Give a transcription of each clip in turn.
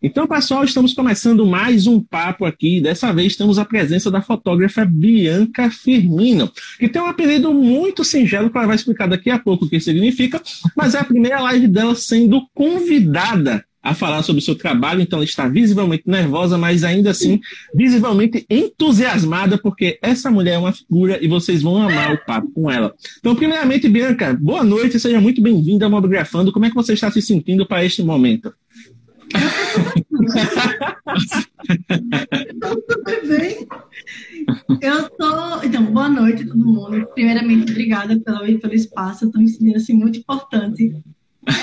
Então, pessoal, estamos começando mais um papo aqui. Dessa vez temos a presença da fotógrafa Bianca Firmino, que tem um apelido muito singelo que ela vai explicar daqui a pouco o que significa, mas é a primeira live dela sendo convidada a falar sobre o seu trabalho, então ela está visivelmente nervosa, mas ainda assim visivelmente entusiasmada, porque essa mulher é uma figura e vocês vão amar o papo com ela. Então, primeiramente, Bianca, boa noite, seja muito bem-vinda ao Mobgrafando. Como é que você está se sentindo para este momento? Tudo bem? Eu tô. Então, boa noite todo mundo. Primeiramente, obrigada pelo, pelo espaço. Estou me sentindo assim, muito importante.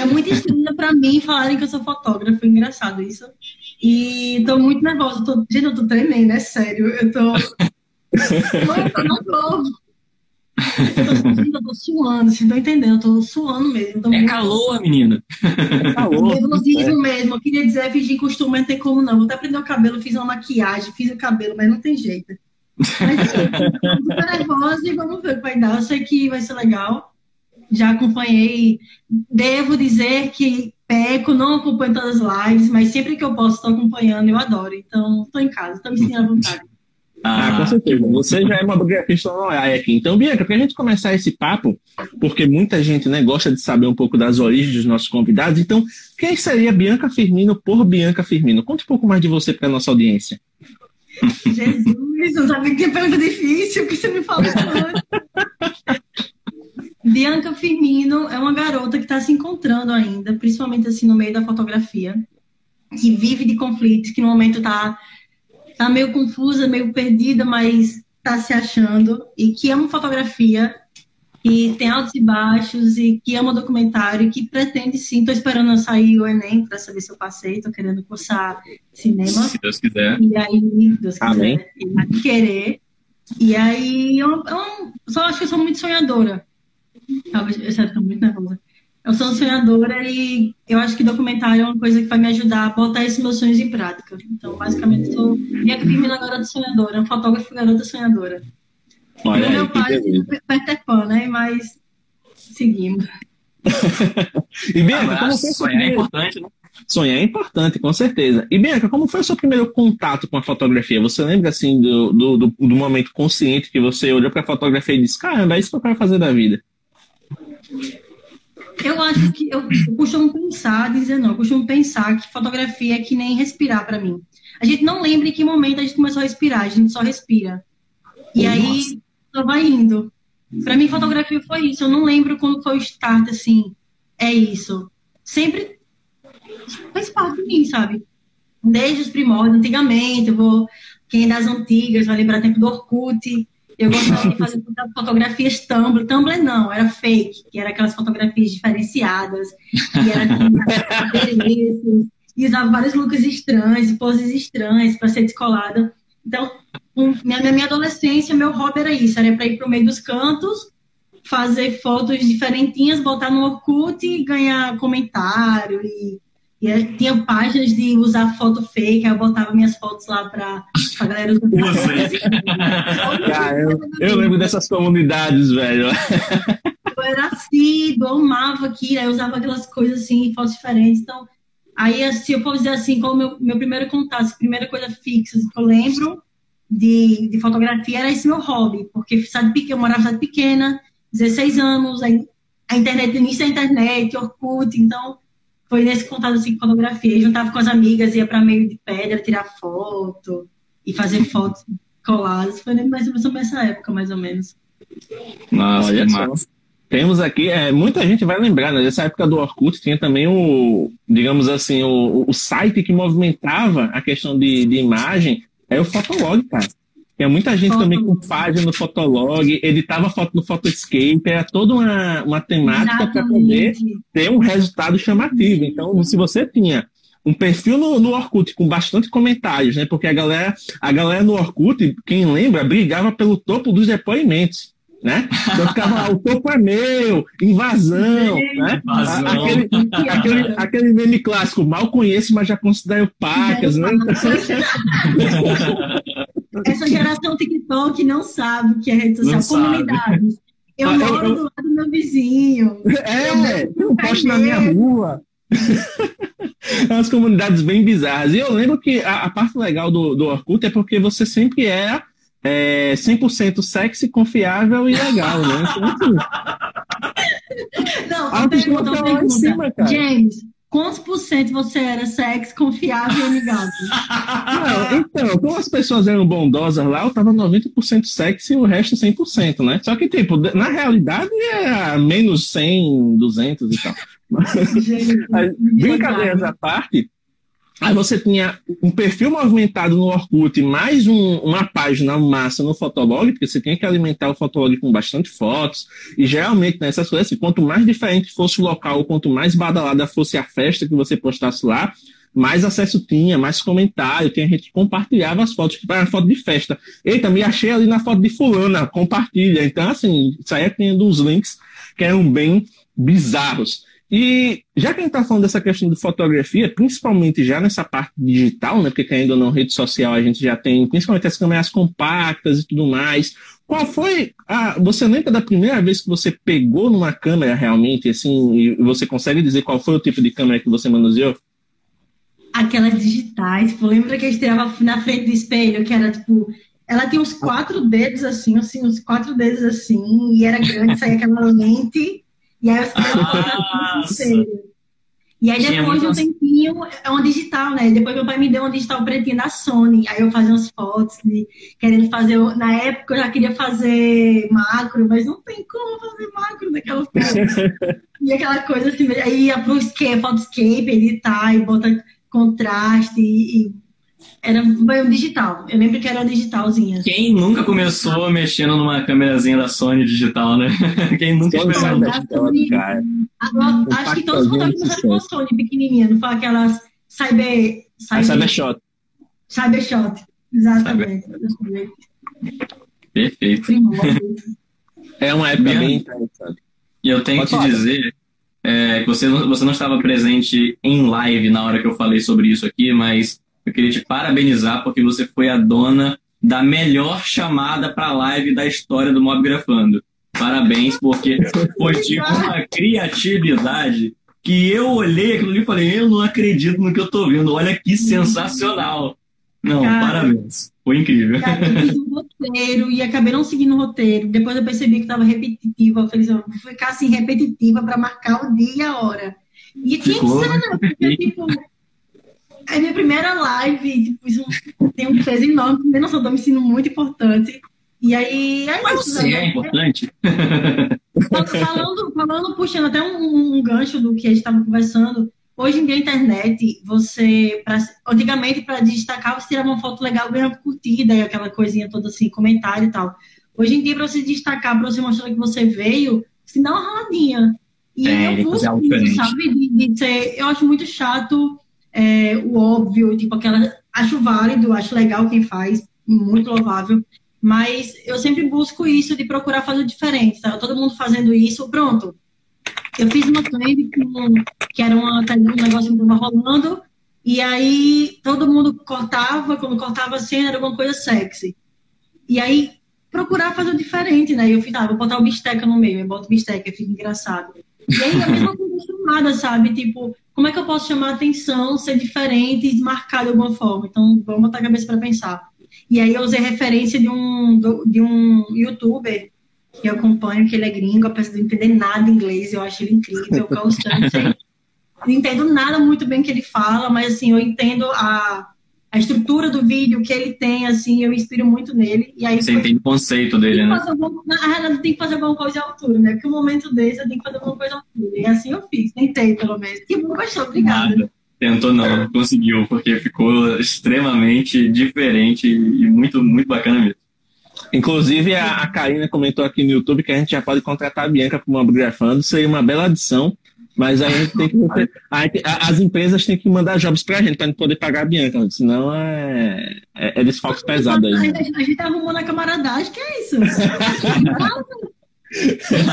É muito estranho para mim falarem que eu sou fotógrafo. É engraçado isso. E estou muito nervosa. Tô... Gente, eu tô tremendo, é sério. Eu tô. Não, eu tô. Eu tô, suando, vocês estão entendendo? Eu tô suando mesmo. Tô é muito... calor, menina. É calor. Nervosismo é. mesmo. Eu queria dizer, fingir costume, não tem como não. Vou até prender o cabelo, fiz uma maquiagem, fiz o cabelo, mas não tem jeito. Mas assim, tô nervosa e vamos ver o que vai dar. Eu sei que vai ser legal. Já acompanhei. Devo dizer que peco, não acompanho todas as lives, mas sempre que eu posso, estou acompanhando, eu adoro. Então, estou em casa, estou me sentindo à vontade. Ah, com certeza. Você já é uma biografista honorária aqui. Então, Bianca, para a gente começar esse papo, porque muita gente né, gosta de saber um pouco das origens dos nossos convidados, então, quem seria Bianca Firmino por Bianca Firmino? Conte um pouco mais de você para a nossa audiência. Jesus, eu sabia que pergunta difícil, que você me falou Bianca Firmino é uma garota que está se encontrando ainda, principalmente assim no meio da fotografia, que vive de conflitos, que no momento está tá meio confusa, meio perdida, mas tá se achando e que ama fotografia e tem altos e baixos e que ama documentário e que pretende sim, tô esperando sair o Enem para saber se eu passei, tô querendo cursar cinema. Se Deus quiser. E aí, Deus Amém. quiser, e querer. E aí, eu, eu, só acho que eu sou muito sonhadora. Talvez, eu tô muito nervosa. Eu sou sonhadora e eu acho que documentário é uma coisa que vai me ajudar a botar esses meus sonhos em prática. Então, basicamente, sou minha Firmina garota sonhadora, um fotógrafo garota sonhadora. Olha meu pai é Peter Pan, né? Mas seguimos. e Bianca, ah, como foi sonhar é importante, né? Sonhar é importante, com certeza. E Bianca, como foi o seu primeiro contato com a fotografia? Você lembra assim do, do, do, do momento consciente que você olhou para a fotografia e disse: Caramba, é isso que eu quero fazer da vida? Eu acho que eu, eu costumo pensar, dizer não, eu costumo pensar que fotografia é que nem respirar para mim. A gente não lembra em que momento a gente começou a respirar, a gente só respira. E Nossa. aí só vai indo. Para mim, fotografia foi isso. Eu não lembro quando foi o start, assim. É isso. Sempre faz parte de mim, sabe? Desde os primórdios, antigamente, vou. Quem é das antigas vai lembrar tempo do Orkut. Eu gostava de fazer fotografias Tumblr. Tumblr não, era fake, que era aquelas fotografias diferenciadas, que era adereços, e usava vários looks estranhos, poses estranhas para ser descolada. Então, um, na minha adolescência, meu hobby era isso, era para ir para o meio dos cantos, fazer fotos diferentinhas, botar no Orkut e ganhar comentário e e tinha páginas de usar foto fake, aí eu botava minhas fotos lá pra, pra galera usar. Cara, eu, eu lembro dessas comunidades, velho. Eu era assim, eu amava aquilo, aí eu usava aquelas coisas assim, fotos diferentes. Então, aí, se eu for dizer assim, qual o meu, meu primeiro contato, a primeira coisa fixa que eu lembro de, de fotografia era esse meu hobby, porque sabe, eu morava em cidade pequena, 16 anos, a, a internet, início da internet, Orkut, então foi nesse contato assim com fotografia. Eu juntava com as amigas, ia para meio de pedra tirar foto e fazer fotos coladas. Foi mais ou menos nessa época, mais ou menos. Nossa, Olha massa. Temos aqui, é, muita gente vai lembrar, né, dessa época do Orkut tinha também o, digamos assim, o, o site que movimentava a questão de, de imagem, é o Fotolog, cara. Tinha muita gente também com página no Fotolog, editava foto no Photoscape, era toda uma, uma temática para poder ter um resultado chamativo. Então, se você tinha um perfil no, no Orkut com bastante comentários, né? Porque a galera, a galera no Orkut, quem lembra, brigava pelo topo dos depoimentos né? Então ficava lá, o topo é meu, invasão, né? Invasão. Aquele, aquele, aquele meme clássico, mal conheço, mas já considero pacas, né? Essa geração TikTok não sabe o que é rede social, Não sabe. comunidades. Eu Ah, eu- moro eu- do lado do meu vizinho. É, tem um poste na minha rua. É umas comunidades bem bizarras. E eu lembro que a, a parte legal do, do Orkut é porque você sempre é, é 100% sexy, confiável e legal, né? Então, assim, Não, a pergunta, tá pergunta. cima. James, quantos por cento você era sexy, confiável e amigável? Não, então, como as pessoas eram bondosas lá, eu tava 90% sexy e o resto 100%, né? Só que, tipo, na realidade é menos 100, 200 e tal. Gente, Mas, Brincadeiras à parte, aí você tinha um perfil movimentado no Orkut, mais um- uma página massa no Fotolog, porque você tinha que alimentar o Fotolog com bastante fotos, e geralmente nessas coisas, assim, quanto mais diferente fosse o local, quanto mais badalada fosse a festa que você postasse lá, mais acesso tinha, mais comentário, tinha gente que compartilhava as fotos, tipo, era foto de festa. Eita, me achei ali na foto de fulana, compartilha. Então, assim, saía tendo uns links que eram bem bizarros. E já que a gente está falando dessa questão de fotografia, principalmente já nessa parte digital, né? Porque ainda não rede social a gente já tem principalmente as câmeras compactas e tudo mais. Qual foi a. Você lembra da primeira vez que você pegou numa câmera realmente, assim, e você consegue dizer qual foi o tipo de câmera que você manuseou? Aquelas digitais, tipo, lembra que a gente tirava na frente do espelho, que era tipo. Ela tinha uns quatro dedos assim, assim, uns quatro dedos assim, e era grande, saía aquela lente, e aí eu Nossa. E aí depois de um muitas- tempinho, é uma digital, né? Depois meu pai me deu uma digital pretinha da Sony. Aí eu fazia umas fotos de, querendo fazer. Na época eu já queria fazer macro, mas não tem como fazer macro naquela foto. e aquela coisa assim, aí ia pro escape, photoscape, editar e botar contraste e, e era um digital. Eu lembro que era uma digitalzinha. Quem nunca começou mexendo numa câmerazinha da Sony digital, né? Quem nunca Sony experimentou? Sony. cara. Agora, acho que todos os fotógrafos eram com a Sony pequenininha, não foi aquelas cyber. A Cybershot. Cybershot. Exatamente. exatamente. Perfeito. É uma época Bem- bem interessante. E eu tenho Pode que falar. dizer é, que você não, você não estava presente em live na hora que eu falei sobre isso aqui, mas eu queria te parabenizar porque você foi a dona da melhor chamada para live da história do Mob Grafando. Parabéns, porque foi de uma criatividade que eu olhei aquilo ali e falei, eu não acredito no que eu tô vendo, olha que sensacional. Não, Cara. parabéns. Foi incrível. Cara, eu fiz um roteiro e acabei não seguindo o roteiro. Depois eu percebi que estava repetitiva. Eu falei, assim, "Eu vou ficar assim, repetitiva para marcar o dia e a hora. E tinha que Ficou ser, né? Porque, tipo, é minha primeira live, tipo, isso tem um peso enorme, também não sou me sentindo muito importante. E aí, é Mas você né? é importante? Falando, falando, puxando até um, um gancho do que a gente estava conversando, hoje em dia a internet, você, pra, antigamente para destacar, você tirava uma foto legal, ganhava curtida e aquela coisinha toda assim, comentário e tal. Hoje em dia, para você destacar, para você mostrar que você veio, você dá uma raladinha. E Tem, eu busco isso, sabe? De, de ser, eu acho muito chato é, o óbvio, tipo aquela. Acho válido, acho legal quem faz, muito louvável. Mas eu sempre busco isso de procurar fazer diferente, tá? Todo mundo fazendo isso, pronto. Eu fiz uma trend que era uma, um negócio que estava rolando, e aí todo mundo cortava, quando cortava a cena era alguma coisa sexy. E aí procurar fazer diferente, né? Eu fiz, ah, vou botar o bisteca no meio, eu boto bisteca, fica engraçado. E aí a mesma coisa chamada, sabe? Tipo, como é que eu posso chamar a atenção, ser diferente e marcar de alguma forma? Então, vamos botar a cabeça para pensar. E aí eu usei referência de um, de um youtuber que eu acompanho, que ele é gringo, apesar de não entender nada de inglês, eu acho ele incrível, constante. não entendo nada muito bem que ele fala, mas assim, eu entendo a, a estrutura do vídeo que ele tem, assim, eu me inspiro muito nele. E aí Você foi- entende o conceito dele, que né? alguma- na realidade, tem que fazer alguma coisa à altura, né? Porque o momento desse eu tenho que fazer alguma coisa à altura. E assim eu fiz, tentei pelo menos. Que bom, gostou, obrigada. Nada. Tentou não, conseguiu, porque ficou extremamente diferente e muito, muito bacana mesmo. Inclusive, a, a Karina comentou aqui no YouTube que a gente já pode contratar a Bianca para uma grafando. Seria uma bela adição Mas aí a gente tem que. as empresas têm que mandar jobs pra gente, pra gente poder pagar a Bianca, senão é, é, é desfalque pesado aí. A, gente, a gente tá arrumando a camaradagem, que é isso?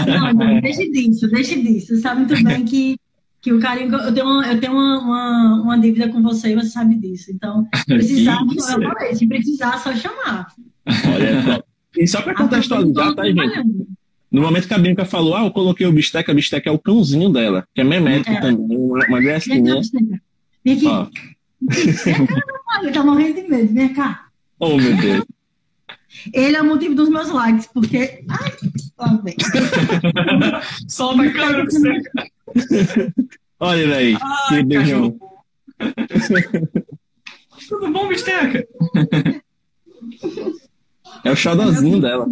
não, não, deixa disso, deixa disso. Você sabe muito bem que, que o carinho. Eu tenho, uma, eu tenho uma, uma, uma dívida com você e você sabe disso. Então, precisar, eu falei, se precisar, só chamar. Olha, e só para contextualizar, tá, gente? No momento que a Bianca falou, ah, eu coloquei o bisteca, a bisteca é o cãozinho dela, que é memético é. também, uma gracinha. Vem aqui. Ó. Ele tá morrendo de medo, vem cá. Oh, meu Deus. Ele é o motivo dos meus likes, porque. Ai, ó, vem. Solta a câmera você. Olha, velho. Que beijão. Tudo bom, bisteca? É o xodózinho dela.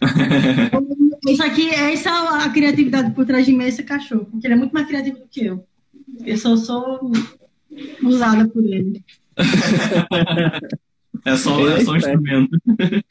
Isso aqui, essa é a criatividade por trás de mim, esse cachorro, porque ele é muito mais criativo do que eu. Eu só sou usada por ele. é só, é só um instrumento.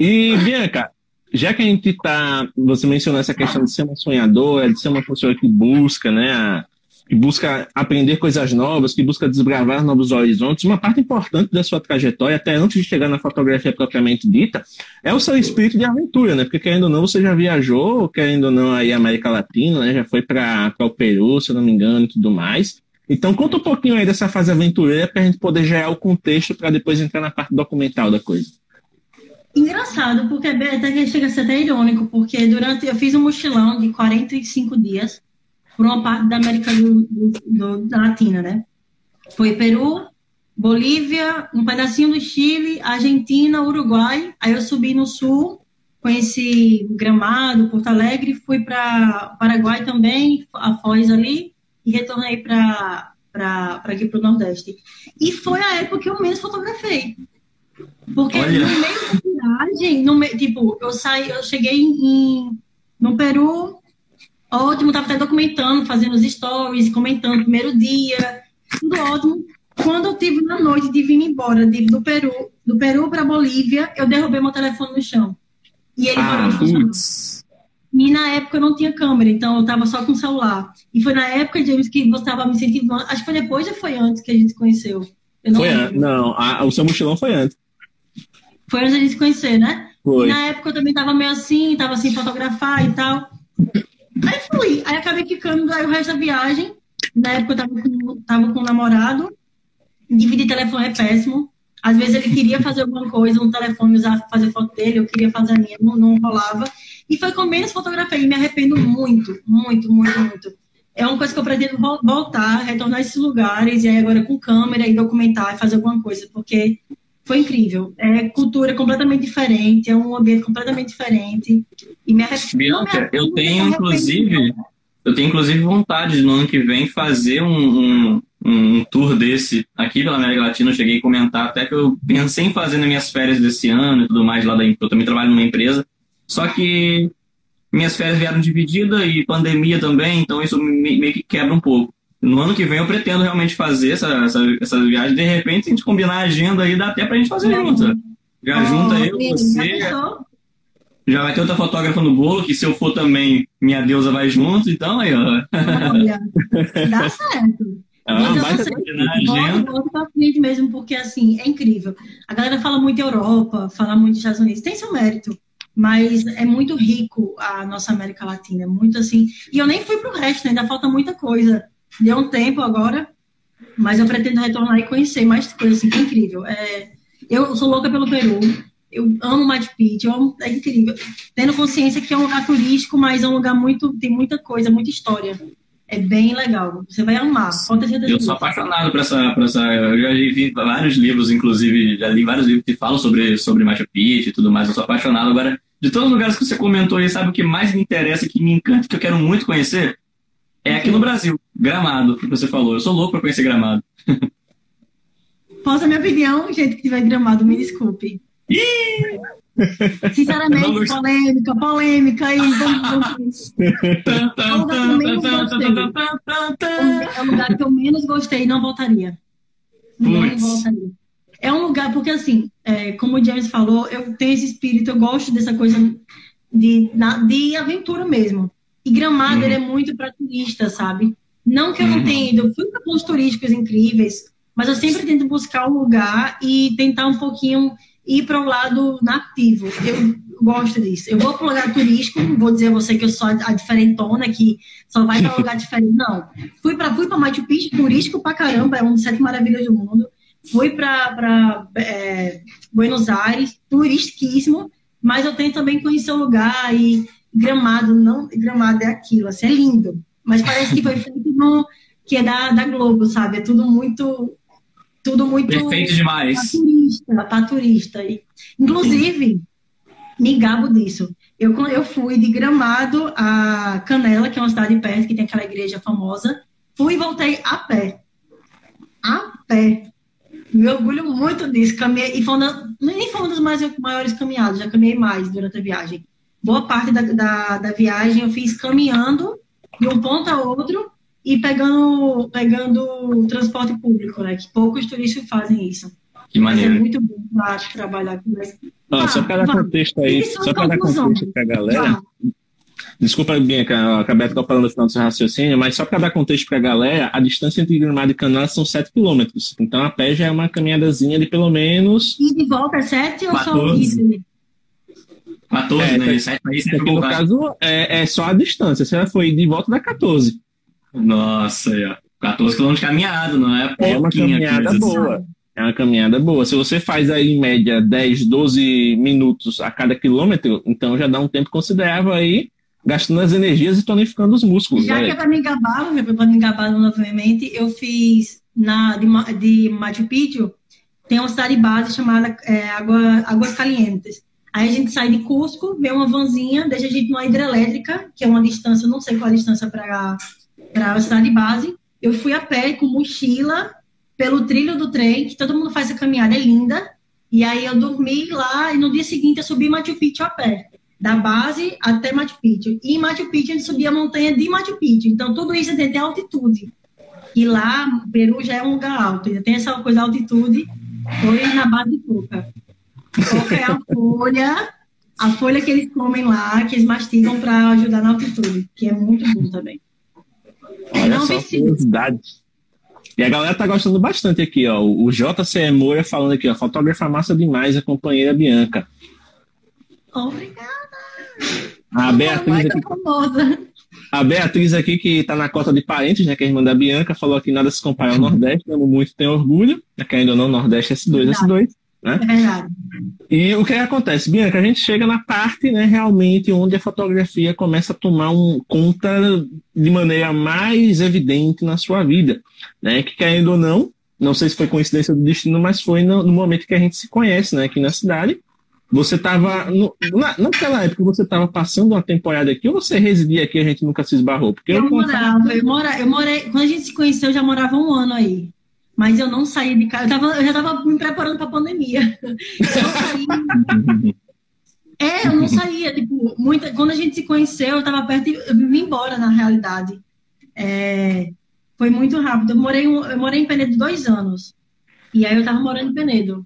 E, Bianca, já que a gente tá. Você mencionou essa questão de ser uma sonhadora, de ser uma pessoa que busca, né? A, que busca aprender coisas novas, que busca desbravar novos horizontes, uma parte importante da sua trajetória, até antes de chegar na fotografia propriamente dita, é o seu espírito de aventura, né? Porque querendo ou não, você já viajou, querendo ou não, aí América Latina, né? Já foi para o Peru, se eu não me engano, e tudo mais. Então, conta um pouquinho aí dessa fase aventureira para a gente poder gerar o contexto para depois entrar na parte documental da coisa. Engraçado, porque até chega a ser até irônico, porque durante eu fiz um mochilão de 45 dias por uma parte da América do, do, da Latina, né? Foi Peru, Bolívia, um pedacinho do Chile, Argentina, Uruguai. Aí eu subi no sul, conheci Gramado, Porto Alegre, fui para Paraguai também, a Foz ali, e retornei para aqui para o Nordeste. E foi a época que eu menos fotografei. Porque Olha. no meio da viagem, no meio, tipo, eu saí, eu cheguei em, no Peru, Ótimo, estava até documentando, fazendo os stories, comentando o primeiro dia, tudo ótimo. Quando eu tive na noite de vir embora de, do Peru, do Peru para Bolívia, eu derrubei meu telefone no chão. E ele ah, parou E na época eu não tinha câmera, então eu estava só com o celular. E foi na época, James, que você estava me sentindo. Acho que foi depois ou foi antes que a gente se conheceu? não foi antes. Não, a, o seu mochilão foi antes. Foi antes a gente se conhecer, né? Foi. E na época eu também estava meio assim, estava sem fotografar e tal. Aí fui. Aí acabei ficando aí o resto da viagem. Na época eu tava com, tava com um namorado. Dividir telefone é péssimo. Às vezes ele queria fazer alguma coisa no telefone, usar fazer foto dele, eu queria fazer a minha, não, não rolava. E foi com menos fotografia. E me arrependo muito, muito, muito, muito. É uma coisa que eu pretendo voltar, retornar a esses lugares, e aí agora com câmera e documentar, fazer alguma coisa, porque foi incrível. É cultura completamente diferente, é um ambiente completamente diferente. E me Bianca, eu tenho inclusive, eu tenho inclusive vontade no ano que vem fazer um, um, um tour desse aqui pela América Latina. Eu cheguei a comentar até que eu pensei em fazer nas minhas férias desse ano e tudo mais lá da Eu também trabalho numa empresa. Só que minhas férias vieram divididas e pandemia também, então isso meio que quebra um pouco no ano que vem eu pretendo realmente fazer essa, essa, essa viagem. De repente, a gente combinar a agenda aí, dá até pra gente fazer junto. Já oh, junta eu, você. Já vai ter outra fotógrafa no bolo, que se eu for também, minha deusa vai junto, então aí, ó. Olha, dá certo. Ah, então, você, volta, volta pra frente mesmo, porque assim, é incrível. A galera fala muito Europa, fala muito Estados Unidos, tem seu mérito, mas é muito rico a nossa América Latina, muito assim. E eu nem fui pro resto, né? ainda falta muita coisa deu um tempo agora, mas eu pretendo retornar e conhecer mais coisas assim, que é incrível. É, eu sou louca pelo Peru, eu amo Machu Picchu, amo, é incrível. Tendo consciência que é um lugar turístico, mas é um lugar muito, tem muita coisa, muita história. É bem legal, você vai amar. eu sou apaixonado por essa, por essa. Eu já vi vários livros, inclusive, já li vários livros que falam sobre, sobre Machu Picchu e tudo mais. Eu sou apaixonado. Agora, de todos os lugares que você comentou aí, sabe o que mais me interessa, que me encanta, que eu quero muito conhecer? É aqui no Brasil, Gramado, que você falou. Eu sou louco pra conhecer Gramado. Posso a minha opinião, gente que tiver Gramado, me desculpe. Sinceramente, polêmica, polêmica aí. É o lugar que eu menos gostei, não voltaria. Não voltaria. É um lugar, porque assim, é, como o James falou, eu tenho esse espírito, eu gosto dessa coisa de, de aventura mesmo. E Gramado, uhum. ele é muito para turista, sabe? Não que eu não uhum. tenha ido, eu fui para pontos turísticos incríveis, mas eu sempre tento buscar um lugar e tentar um pouquinho ir para o lado nativo. Eu gosto disso. Eu vou para um lugar turístico, vou dizer a você que eu sou a diferentona, que só vai para um lugar diferente. Não. Fui para fui Machu Picchu, turístico pra caramba, é uma das sete maravilhas do mundo. Fui para é, Buenos Aires, turistíssimo, mas eu tenho também conhecer o lugar e Gramado, não, Gramado é aquilo, assim, é lindo. Mas parece que foi feito no, que é da, da Globo, sabe? É tudo muito. Tudo muito. Perfeito demais. Pra turista, pra turista. E, inclusive, me gabo disso. Eu, eu fui de Gramado a Canela, que é uma cidade perto, que tem aquela igreja famosa. Fui e voltei a pé. A pé. Me orgulho muito disso. Caminhei, e foi uma, nem foi uma das mais, maiores caminhadas, já caminhei mais durante a viagem. Boa parte da, da, da viagem eu fiz caminhando de um ponto a outro e pegando, pegando transporte público, né? Que poucos turistas fazem isso. Que maneiro. Mas é muito bom pra trabalhar com isso. Ah, só para dar contexto aí, só para dar contexto para a galera. Desculpa, Bianca, eu acabei falando no final do seu raciocínio, mas só para dar contexto para a galera, a distância entre Gramado e Canaã são 7 quilômetros. Então a pé já é uma caminhadazinha de pelo menos. E de volta é 7 ou 14. só isso? 14, é, né? 7 aí, aqui no caso é, é só a distância. Se ela foi de volta, dá 14. Nossa, é. 14 quilômetros de caminhada, não é pouquinho. É uma caminhada boa. É uma caminhada boa. Se você faz aí em média 10, 12 minutos a cada quilômetro, então já dá um tempo considerável aí, gastando as energias e tonificando os músculos. Já né? que é para me gabar, para me gabar novamente, eu fiz na, de, de Machu Picchu, tem uma cidade base chamada é, Água, Águas Calientes. Aí a gente sai de Cusco, vê uma vanzinha, deixa a gente numa hidrelétrica, que é uma distância, não sei qual a distância para a cidade base. Eu fui a pé com mochila, pelo trilho do trem, que todo mundo faz a caminhada, é linda. E aí eu dormi lá e no dia seguinte eu subi Machu Picchu a pé, da base até Machu Picchu. E em Machu Picchu a gente subia a montanha de Machu Picchu. Então tudo isso tem até altitude. E lá, Peru já é um lugar alto, ainda tem essa coisa altitude. Foi na base de coca. Coca é a folha, a folha que eles comem lá, que eles mastigam para ajudar na altitude, que é muito bom também. Olha não só, curiosidade. E a galera tá gostando bastante aqui, ó. O JC Moura falando aqui, ó. Fotógrafa massa demais, a companheira Bianca. Obrigada. A Beatriz aqui, a Beatriz aqui, que tá na cota de parentes, né? Que é a irmã da Bianca, falou que nada se compara ao Nordeste, amo muito, tenho orgulho. Que ainda não, Nordeste S2, Verdade. S2. Né? É verdade. E o que acontece, Bianca? A gente chega na parte, né, realmente, onde a fotografia começa a tomar um, conta de maneira mais evidente na sua vida, né? Que querendo ou não, não sei se foi coincidência do destino, mas foi no, no momento que a gente se conhece, né, aqui na cidade. Você estava, na, naquela época, você estava passando uma temporada aqui ou você residia aqui e a gente nunca se esbarrou? Porque eu, eu morava, eu, mora, eu morei, quando a gente se conheceu, eu já morava um ano aí mas eu não saí de casa. Eu, tava, eu já estava me preparando para a pandemia. Eu não saí. é, eu não saía. Tipo, muita, quando a gente se conheceu, eu estava perto e eu embora, na realidade. É, foi muito rápido. Eu morei, eu morei em Penedo dois anos. E aí eu estava morando em Penedo.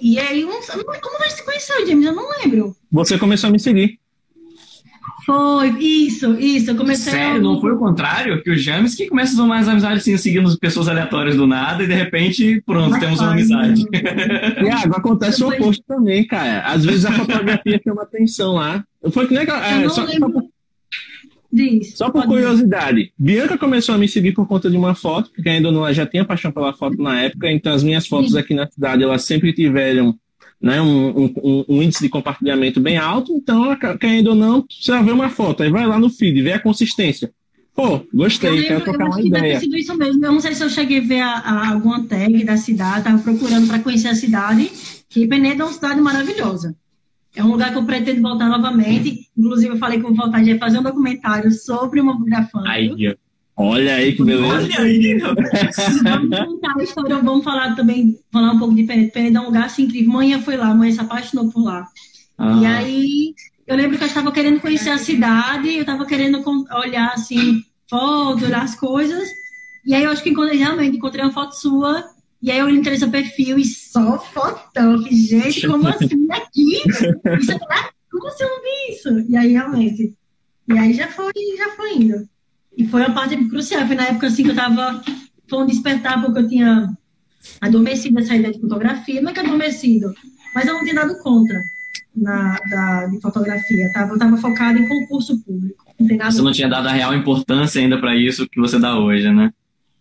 E aí, como a gente se conheceu, James? Eu não lembro. Você começou a me seguir. Foi, isso, isso. Eu comecei Sério, a... não foi o contrário? Que o James que começa a mais amizades assim, seguindo pessoas aleatórias do nada e de repente, pronto, Mas temos uma amizade. Tiago, acontece o oposto também, cara. Às vezes a fotografia chama atenção lá. Foi que legal. É, só, só, por, Diz, só por curiosidade, Bianca começou a me seguir por conta de uma foto, porque ainda não já tinha paixão pela foto na época, então as minhas fotos Sim. aqui na cidade elas sempre tiveram né, um, um, um, índice de compartilhamento bem alto, então, querendo ou não, você vai ver uma foto, aí vai lá no feed, vê a consistência. Pô, gostei, eu quero trocar uma ideia. Sido isso mesmo. Eu não sei se eu cheguei a ver a, a, alguma tag da cidade, estava procurando para conhecer a cidade, que Penedo é uma cidade maravilhosa. É um lugar que eu pretendo voltar novamente. Inclusive, eu falei que vou voltar de fazer um documentário sobre uma grafando. Ai, Olha aí que beleza. Olha aí. vamos contar a história, vamos falar também, falar um pouco diferente. Penedo é um lugar assim incrível. Mãe foi lá, mãe se apaixonou por lá. Ah. E aí, eu lembro que eu estava querendo conhecer a cidade, eu estava querendo olhar assim, fotos, olhar as coisas. E aí eu acho que encontrei, realmente encontrei uma foto sua. E aí eu entrei no seu perfil e só fotão. Gente, como assim aqui? Isso é, como assim eu não vi isso? E aí realmente E aí já foi, já foi indo. E foi a parte crucial. Foi na época assim que eu tava. Foi um despertar, porque eu tinha adormecido essa ideia de fotografia. Não é que adormecido, mas eu não tinha dado conta na, da, de fotografia. Tava, eu tava focada em concurso público. Não você não tinha dado a real importância ainda para isso que você dá hoje, né?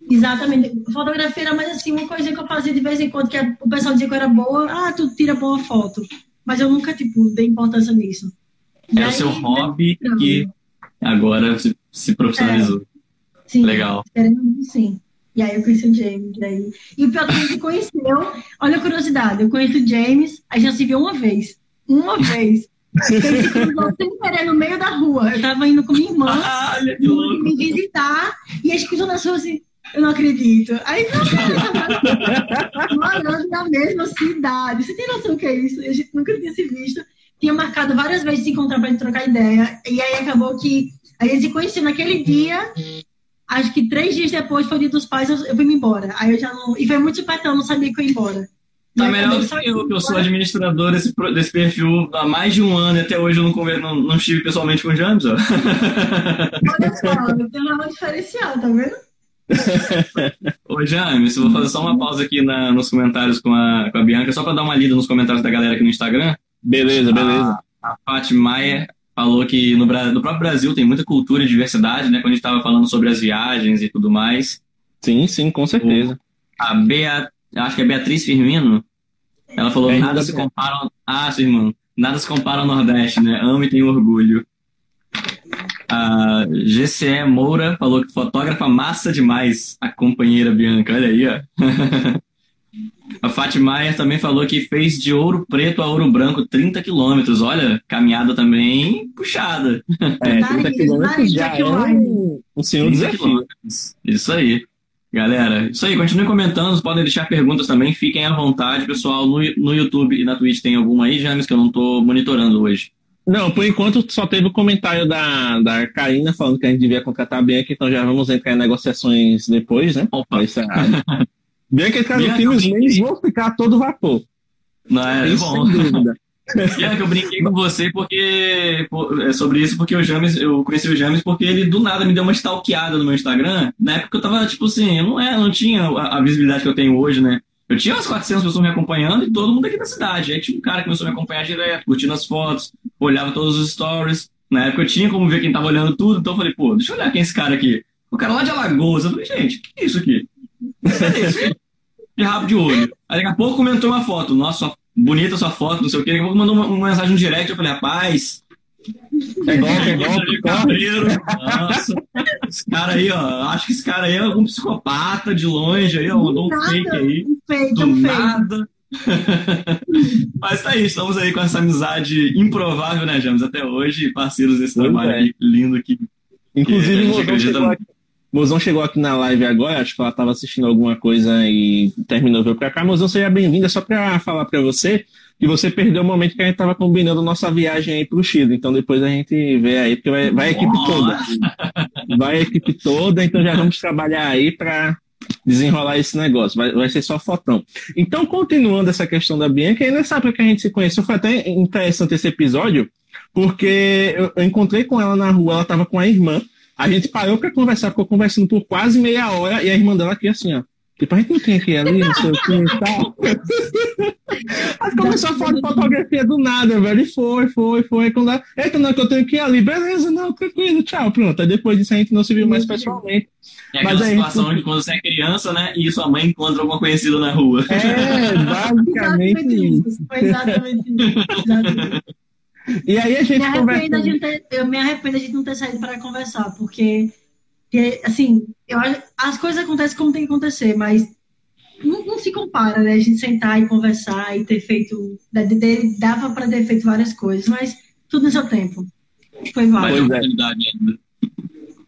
Exatamente. Fotografia era mais assim, uma coisa que eu fazia de vez em quando, que o pessoal dizia que eu era boa, ah, tu tira boa foto. Mas eu nunca, tipo, dei importância nisso. É o seu hobby que agora se profissionalizou. É. Sim, Legal. Sim. E aí eu conheci o James. E, aí... e o pior é que a gente conheceu, olha a curiosidade, eu conheci o James, a gente já se viu uma vez. Uma vez. Ele se cruzou sem querer no meio da rua. Eu tava indo com minha irmã louco. me visitar e a gente cruzou na rua assim, eu não acredito. Aí morando na mesma cidade. Você tem noção do que é isso? A gente nunca tinha se visto. Tinha marcado várias vezes se encontrar para trocar ideia. E aí acabou que a gente se conheceu naquele dia acho que três dias depois foi o dia dos pais, eu, eu vim embora. Aí eu já não. E foi muito supetão, não sabia que eu ia embora. Tá melhor do que eu, que eu sou administrador desse, desse perfil há mais de um ano e até hoje eu não, não, não estive pessoalmente com o James, ó. Olha só, eu tenho uma diferencial, tá vendo? Ô James, eu vou fazer só uma pausa aqui na, nos comentários com a, com a Bianca, só para dar uma lida nos comentários da galera aqui no Instagram. Beleza, beleza. A, a Fátima Maia falou que no, no próprio Brasil tem muita cultura e diversidade, né? Quando a gente estava falando sobre as viagens e tudo mais. Sim, sim, com certeza. A Bea, acho que é Beatriz Firmino, ela falou, é, nada se compara... Ah, seu irmão, nada se compara ao Nordeste, né? Amo e tenho orgulho. A GCE Moura falou que fotógrafa massa demais a companheira Bianca. Olha aí, ó. A Fátima também falou que fez de ouro preto a ouro branco 30 quilômetros. Olha, caminhada também puxada. É, 30 quilômetros já é um, um senhor desafio. Isso aí. Galera, isso aí, continue comentando, podem deixar perguntas também, fiquem à vontade, pessoal. No, no YouTube e na Twitch tem alguma aí, James, que eu não estou monitorando hoje. Não, por enquanto só teve o comentário da, da Karina falando que a gente devia contratar a Bianca, então já vamos entrar em negociações depois, né? Opa. Isso é Bianca entrar no time, os memes vão ficar todo vapor. Não, é, é bom. Bianca, eu brinquei com você porque é sobre isso, porque o James, eu conheci o James porque ele do nada me deu uma stalkeada no meu Instagram. Na época eu tava, tipo assim, eu não, é, não tinha a, a visibilidade que eu tenho hoje, né? Eu tinha umas 400 pessoas me acompanhando e todo mundo aqui da cidade. Aí tinha um cara que começou a me acompanhar direto, curtindo as fotos, olhava todos os stories. Na época eu tinha como ver quem tava olhando tudo, então eu falei, pô, deixa eu olhar quem é esse cara aqui. O cara lá de Alagoas. Eu falei, gente, o que é isso aqui? É isso? De rabo de olho. Aí daqui a pouco comentou uma foto. Nossa, bonita sua foto, não sei o quê. Daqui a pouco mandou uma, uma mensagem direct. Eu falei, rapaz. É igual, é igual, cabreiro. Nossa, esse cara aí, ó. Acho que esse cara aí é algum psicopata de longe aí, ó. Mandou um fake aí. Feito, do nada. Mas tá aí, estamos aí com essa amizade improvável, né, James? Até hoje, parceiros desse pois trabalho é. lindo que. Inclusive, que a chegou aqui, Mozão chegou aqui na live agora, acho que ela estava assistindo alguma coisa e terminou veio para cá. Mozão, seja bem-vinda, só para falar para você que você perdeu o momento que a gente estava combinando nossa viagem aí para o Chile. Então depois a gente vê aí, porque vai, vai a equipe toda. Vai a equipe toda, então já vamos trabalhar aí para desenrolar esse negócio. Vai, vai ser só fotão. Então, continuando essa questão da Bianca, ainda sabe que a gente se conheceu. Foi até interessante esse episódio, porque eu, eu encontrei com ela na rua, ela estava com a irmã. A gente parou para conversar, ficou conversando por quase meia hora e a irmã dela aqui assim, ó. Tipo, a gente não tem aqui ali, não sei o que e tal. Aí começou a falar de fotografia do nada, velho. E foi, foi, foi. Quando ela, eita, não, que eu tenho que ir ali. Beleza, não, tranquilo, tchau, pronto. Aí depois disso a gente não se viu mais pessoalmente. É aquela Mas situação gente... de quando você é criança, né? E sua mãe encontra alguma conhecida na rua. É, basicamente isso. Foi exatamente isso. Exatamente. E aí a gente me conversa... ter, eu me arrependo de não ter saído para conversar, porque, porque assim, eu, as coisas acontecem como tem que acontecer, mas não, não se compara, né? A gente sentar e conversar e ter feito. Dava para ter feito várias coisas, mas tudo no seu tempo. Foi válido. Mas é.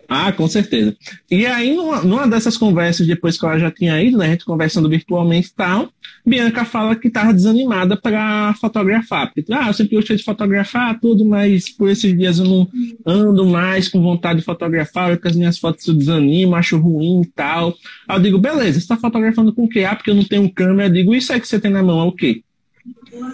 Ah, com certeza. E aí, numa, numa, dessas conversas, depois que ela já tinha ido, né, a gente conversando virtualmente e tal, Bianca fala que estava desanimada para fotografar. Porque, ah, eu sempre gostei de fotografar tudo, mas por esses dias eu não ando mais com vontade de fotografar, porque as minhas fotos eu desanimo, acho ruim e tal. Aí eu digo, beleza, você está fotografando com o quê? Ah, porque eu não tenho câmera. Eu digo, isso aí que você tem na mão é o quê?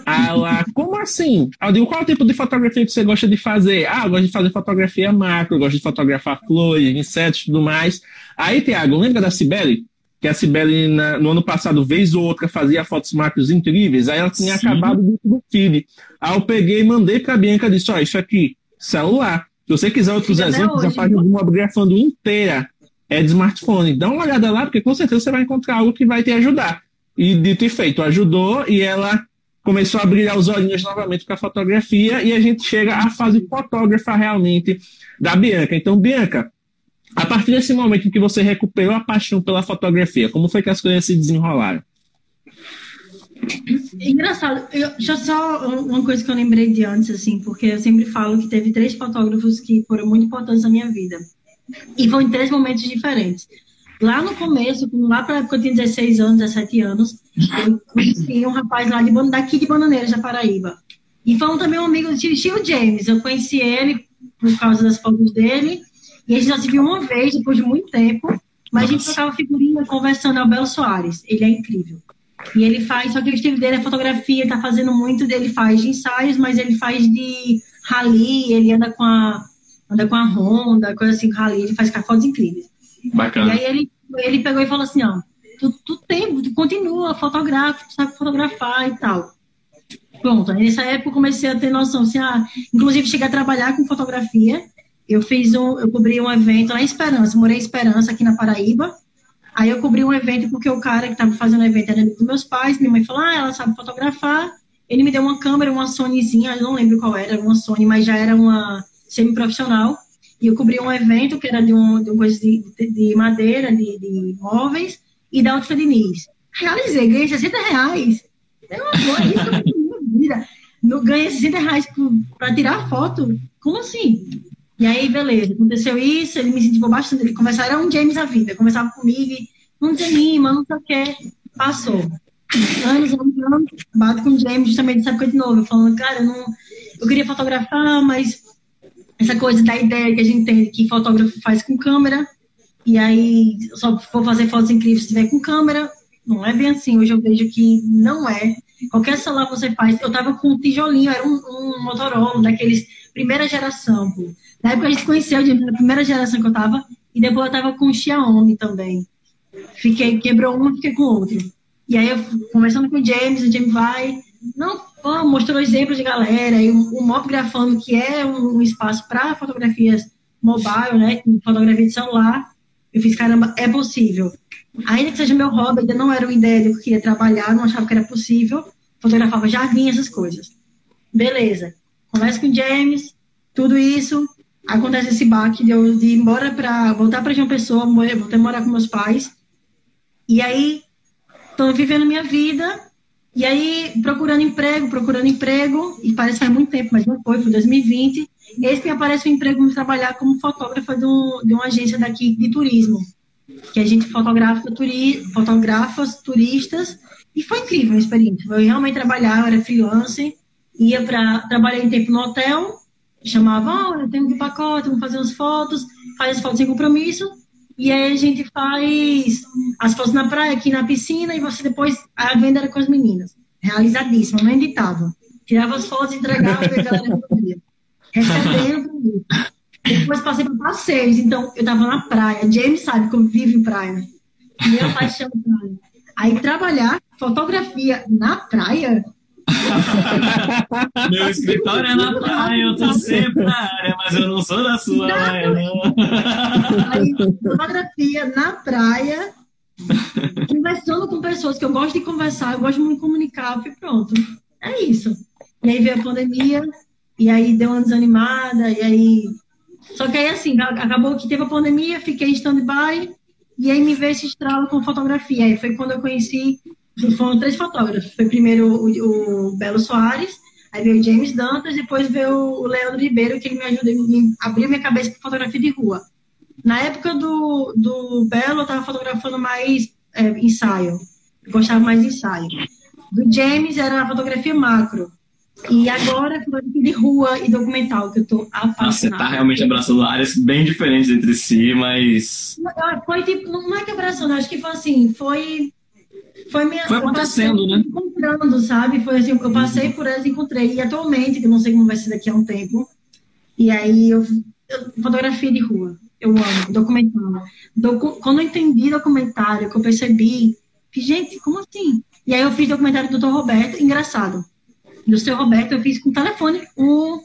Ela, como assim? Eu digo, qual é o tipo de fotografia que você gosta de fazer? Ah, eu gosto de fazer fotografia macro, gosto de fotografar flores, insetos e tudo mais. Aí, Tiago, lembra da Cibele? Que a Cibele, no ano passado, vez ou outra, fazia fotos macros incríveis. Aí ela tinha Sim. acabado do feed. Aí eu peguei e mandei pra Bianca e disse: Ó, isso aqui, celular. Se você quiser outros exemplos, a página do Mobigrafando inteira é de smartphone. Dá uma olhada lá, porque com certeza você vai encontrar algo que vai te ajudar. E dito e feito, ajudou e ela começou a brilhar os olhinhos novamente para a fotografia e a gente chega à fase fotógrafa realmente da Bianca. Então, Bianca, a partir desse momento em que você recuperou a paixão pela fotografia, como foi que as coisas se desenrolaram? Engraçado, eu, já só uma coisa que eu lembrei de antes, assim, porque eu sempre falo que teve três fotógrafos que foram muito importantes na minha vida. E foram em três momentos diferentes. Lá no começo, lá para época eu tinha 16 anos, 17 anos, eu conheci um rapaz lá de, daqui de Bananeiras, da Paraíba. E foi um, também um amigo do tio James. Eu conheci ele por causa das fotos dele. E a gente só se viu uma vez, depois de muito tempo. Mas Nossa. a gente trocava figurinha conversando. É o Bel Soares. Ele é incrível. E ele faz, só que o estilo dele é fotografia, tá fazendo muito dele, faz de ensaios, mas ele faz de rally, ele anda com a, anda com a Honda, coisa assim, rally, ele faz fotos incríveis. Bacana. E aí ele, ele pegou e falou assim, ó, tu, tu tem, tu continua, fotografa, tu sabe fotografar e tal. Pronto, aí nessa época eu comecei a ter noção, assim, ah, inclusive cheguei a trabalhar com fotografia, eu fiz um, eu cobri um evento lá em Esperança, morei em Esperança, aqui na Paraíba, aí eu cobri um evento porque o cara que estava fazendo o evento era amigo dos meus pais, minha mãe falou, ah, ela sabe fotografar, ele me deu uma câmera, uma Sonyzinha, eu não lembro qual era, uma Sony, mas já era uma semi-profissional, e eu cobri um evento que era de um, de um coisa de, de, madeira, de, de móveis, e da Alta Diniz. Realizei, ganhei 60 reais. Não isso minha vida. Não ganhei 60 reais para tirar foto. Como assim? E aí, beleza, aconteceu isso, ele me incentivou bastante. Ele era um James a vida, conversava comigo, e, não desanima, não sei o que. Passou. Anos, anos, anos, bato com o James justamente nessa época de novo, falando, cara, eu, não, eu queria fotografar, mas essa coisa da ideia que a gente tem que fotógrafo faz com câmera, e aí só vou fazer fotos incríveis se tiver com câmera. Não é bem assim. Hoje eu vejo que não é. Qualquer celular você faz. Eu tava com um tijolinho, era um, um Motorola, daqueles primeira geração. Na época a gente conheceu, na primeira geração que eu tava, e depois eu tava com Xiaomi também. Fiquei, quebrou um, fiquei com o outro. E aí eu conversando com o James, o James vai, não, pô, mostrou exemplos de galera, e o, Mob Grafando, que é um, espaço para fotografias mobile, né, fotografia de celular, eu fiz, caramba, é possível. Ainda que seja meu hobby, ainda não era uma ideia de que eu queria trabalhar, não achava que era possível, fotografava jardim, essas coisas. Beleza. Conversa com James, tudo isso, acontece esse baque de eu de ir embora para voltar para João Pessoa, voltar a morar com meus pais. E aí, estou vivendo minha vida, e aí, procurando emprego, procurando emprego, e parece que faz muito tempo, mas não foi, foi 2020. Esse que aparece o emprego de trabalhar como fotógrafa de, um, de uma agência daqui de turismo, que a gente fotografa, turi, fotografa turistas, e foi incrível a experiência. Eu realmente trabalhar, eu era freelancer, ia para trabalhar em tempo no hotel, chamava, olha, oh, tenho que pacote, vamos fazer umas fotos, faz as fotos sem compromisso, e aí a gente faz as fotos na praia, aqui na piscina, e você depois, a venda era com as meninas. Realizadíssima, não editava. Tirava as fotos, entregava e a galera recebendo. Depois passei para passeios, então eu tava na praia. James sabe como vive em praia. Minha paixão praia. Aí trabalhar fotografia na praia. Meu escritório é na praia, eu tô sempre na área, mas eu não sou da sua praia, não. Aí, fotografia na praia, conversando com pessoas que eu gosto de conversar, eu gosto de me comunicar, e pronto. É isso. E aí veio a pandemia, e aí deu uma desanimada, e aí. Só que aí, assim, acabou que teve a pandemia, fiquei em stand-by, e aí me veio esse estralo com fotografia. Aí foi quando eu conheci. Foram três fotógrafos. Foi primeiro o, o Belo Soares, aí veio o James Dantas, depois veio o Leandro Ribeiro, que ele me ajudou, me abriu minha cabeça para fotografia de rua. Na época do, do Belo, eu estava fotografando mais é, ensaio. gostava mais de ensaio. Do James era a fotografia macro. E agora, fotografia de rua e documental, que eu tô apaixonada. Você tá realmente abraçando áreas bem diferentes entre si, mas. Foi tipo, não é que abraçando, acho que foi assim, foi. Foi minha. Foi acontecendo, né? Encontrando, sabe? Foi assim, eu passei por elas e encontrei. E atualmente, que não sei como vai ser daqui a um tempo, e aí eu, eu fotografia de rua. Eu amo, documentário. Docu, quando eu entendi documentário, que eu percebi, que, gente, como assim? E aí eu fiz documentário do Dr. Roberto, engraçado. Do seu Roberto, eu fiz com telefone o,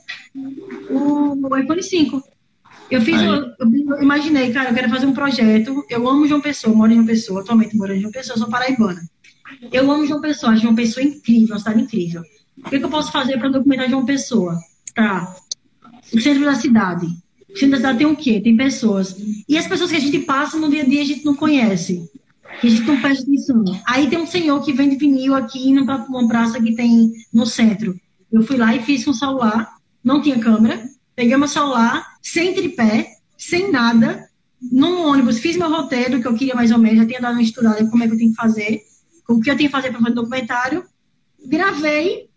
o, o iPhone 5. Eu fiz, eu, eu, imaginei, cara, eu quero fazer um projeto. Eu amo João Pessoa, moro em João Pessoa, atualmente moro em João Pessoa, sou paraibana. Eu amo João Pessoa, acho João Pessoa incrível, uma cidade incrível. O que, eu posso fazer para documentar João Pessoa? Tá. O centro da cidade. O centro da cidade tem o quê? Tem pessoas. E as pessoas que a gente passa no dia a dia a gente não conhece. Que a gente não presta atenção. Aí tem um senhor que vende vinil aqui numa praça que tem no centro. Eu fui lá e fiz com o celular, não tinha câmera, peguei meu celular, sem tripé, sem nada, num ônibus, fiz meu roteiro, que eu queria mais ou menos, já tinha dado uma estudada como é que eu tenho que fazer, o que eu tenho que fazer para fazer documentário, gravei,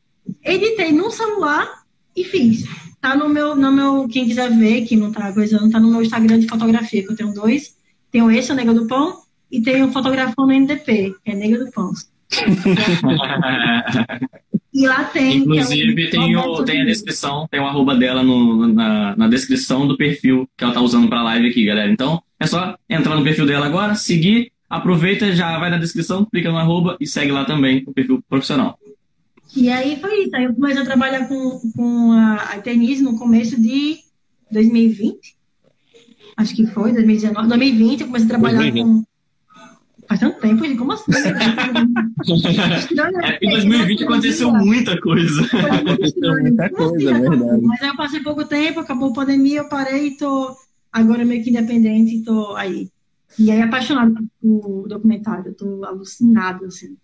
editei num celular e fiz. Tá no meu, no meu, quem quiser ver, que não tá coisando, tá no meu Instagram de fotografia, que eu tenho dois. Tenho esse, o Nega do Pão, e tenho o Fotografão no NDP, que é Nega do Pão. E lá tem. Inclusive, é tem, o, tem a descrição, tem o arroba dela no, na, na descrição do perfil que ela tá usando pra live aqui, galera. Então, é só entrar no perfil dela agora, seguir, aproveita, já vai na descrição, clica no arroba e segue lá também o perfil profissional. E aí foi isso. Aí eu comecei a trabalhar com, com a, a no começo de 2020. Acho que foi, 2019. 2020 eu comecei a trabalhar 2020. com Faz tanto tempo, gente, como assim? é, em 2020 aconteceu muita coisa. Aconteceu muita coisa, é verdade. Mas aí eu passei pouco tempo, acabou a pandemia, eu parei e tô agora meio que independente e tô aí. E aí apaixonado por documentário, eu tô alucinado, assim.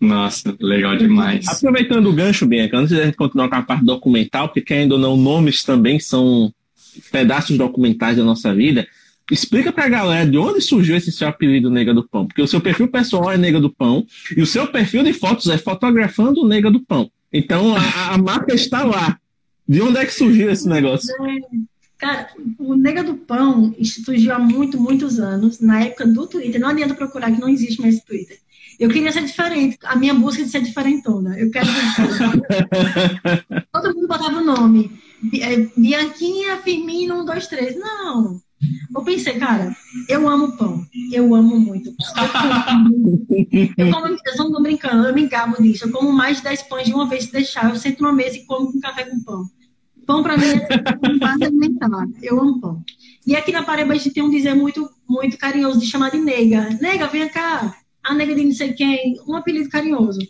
Nossa, legal demais. Aproveitando o gancho, Bianca, antes de a gente continuar com a parte documental, porque ainda não, nomes também são pedaços documentais da nossa vida, Explica pra galera de onde surgiu esse seu apelido Nega do Pão. Porque o seu perfil pessoal é Nega do Pão e o seu perfil de fotos é fotografando Nega do Pão. Então a, a marca está lá. De onde é que surgiu esse negócio? Cara, o Nega do Pão surgiu há muito, muitos anos, na época do Twitter. Não adianta procurar que não existe mais esse Twitter. Eu queria ser diferente, a minha busca de ser diferentona. Eu quero ser Todo mundo botava o nome. É, Bianquinha Firmino 1, 2, 3. Não. Eu pensei, cara, eu amo pão. Eu amo muito Eu, como, eu não tô brincando, eu me engabo nisso. Eu como mais de 10 pães de uma vez se deixar. Eu sento numa mesa e como com café com pão. Pão para mim é um base alimentar. Eu amo pão. E aqui na Paraíba a gente tem um dizer muito, muito carinhoso de chamar de nega. Nega, vem cá. A nega de não sei quem. Um apelido carinhoso.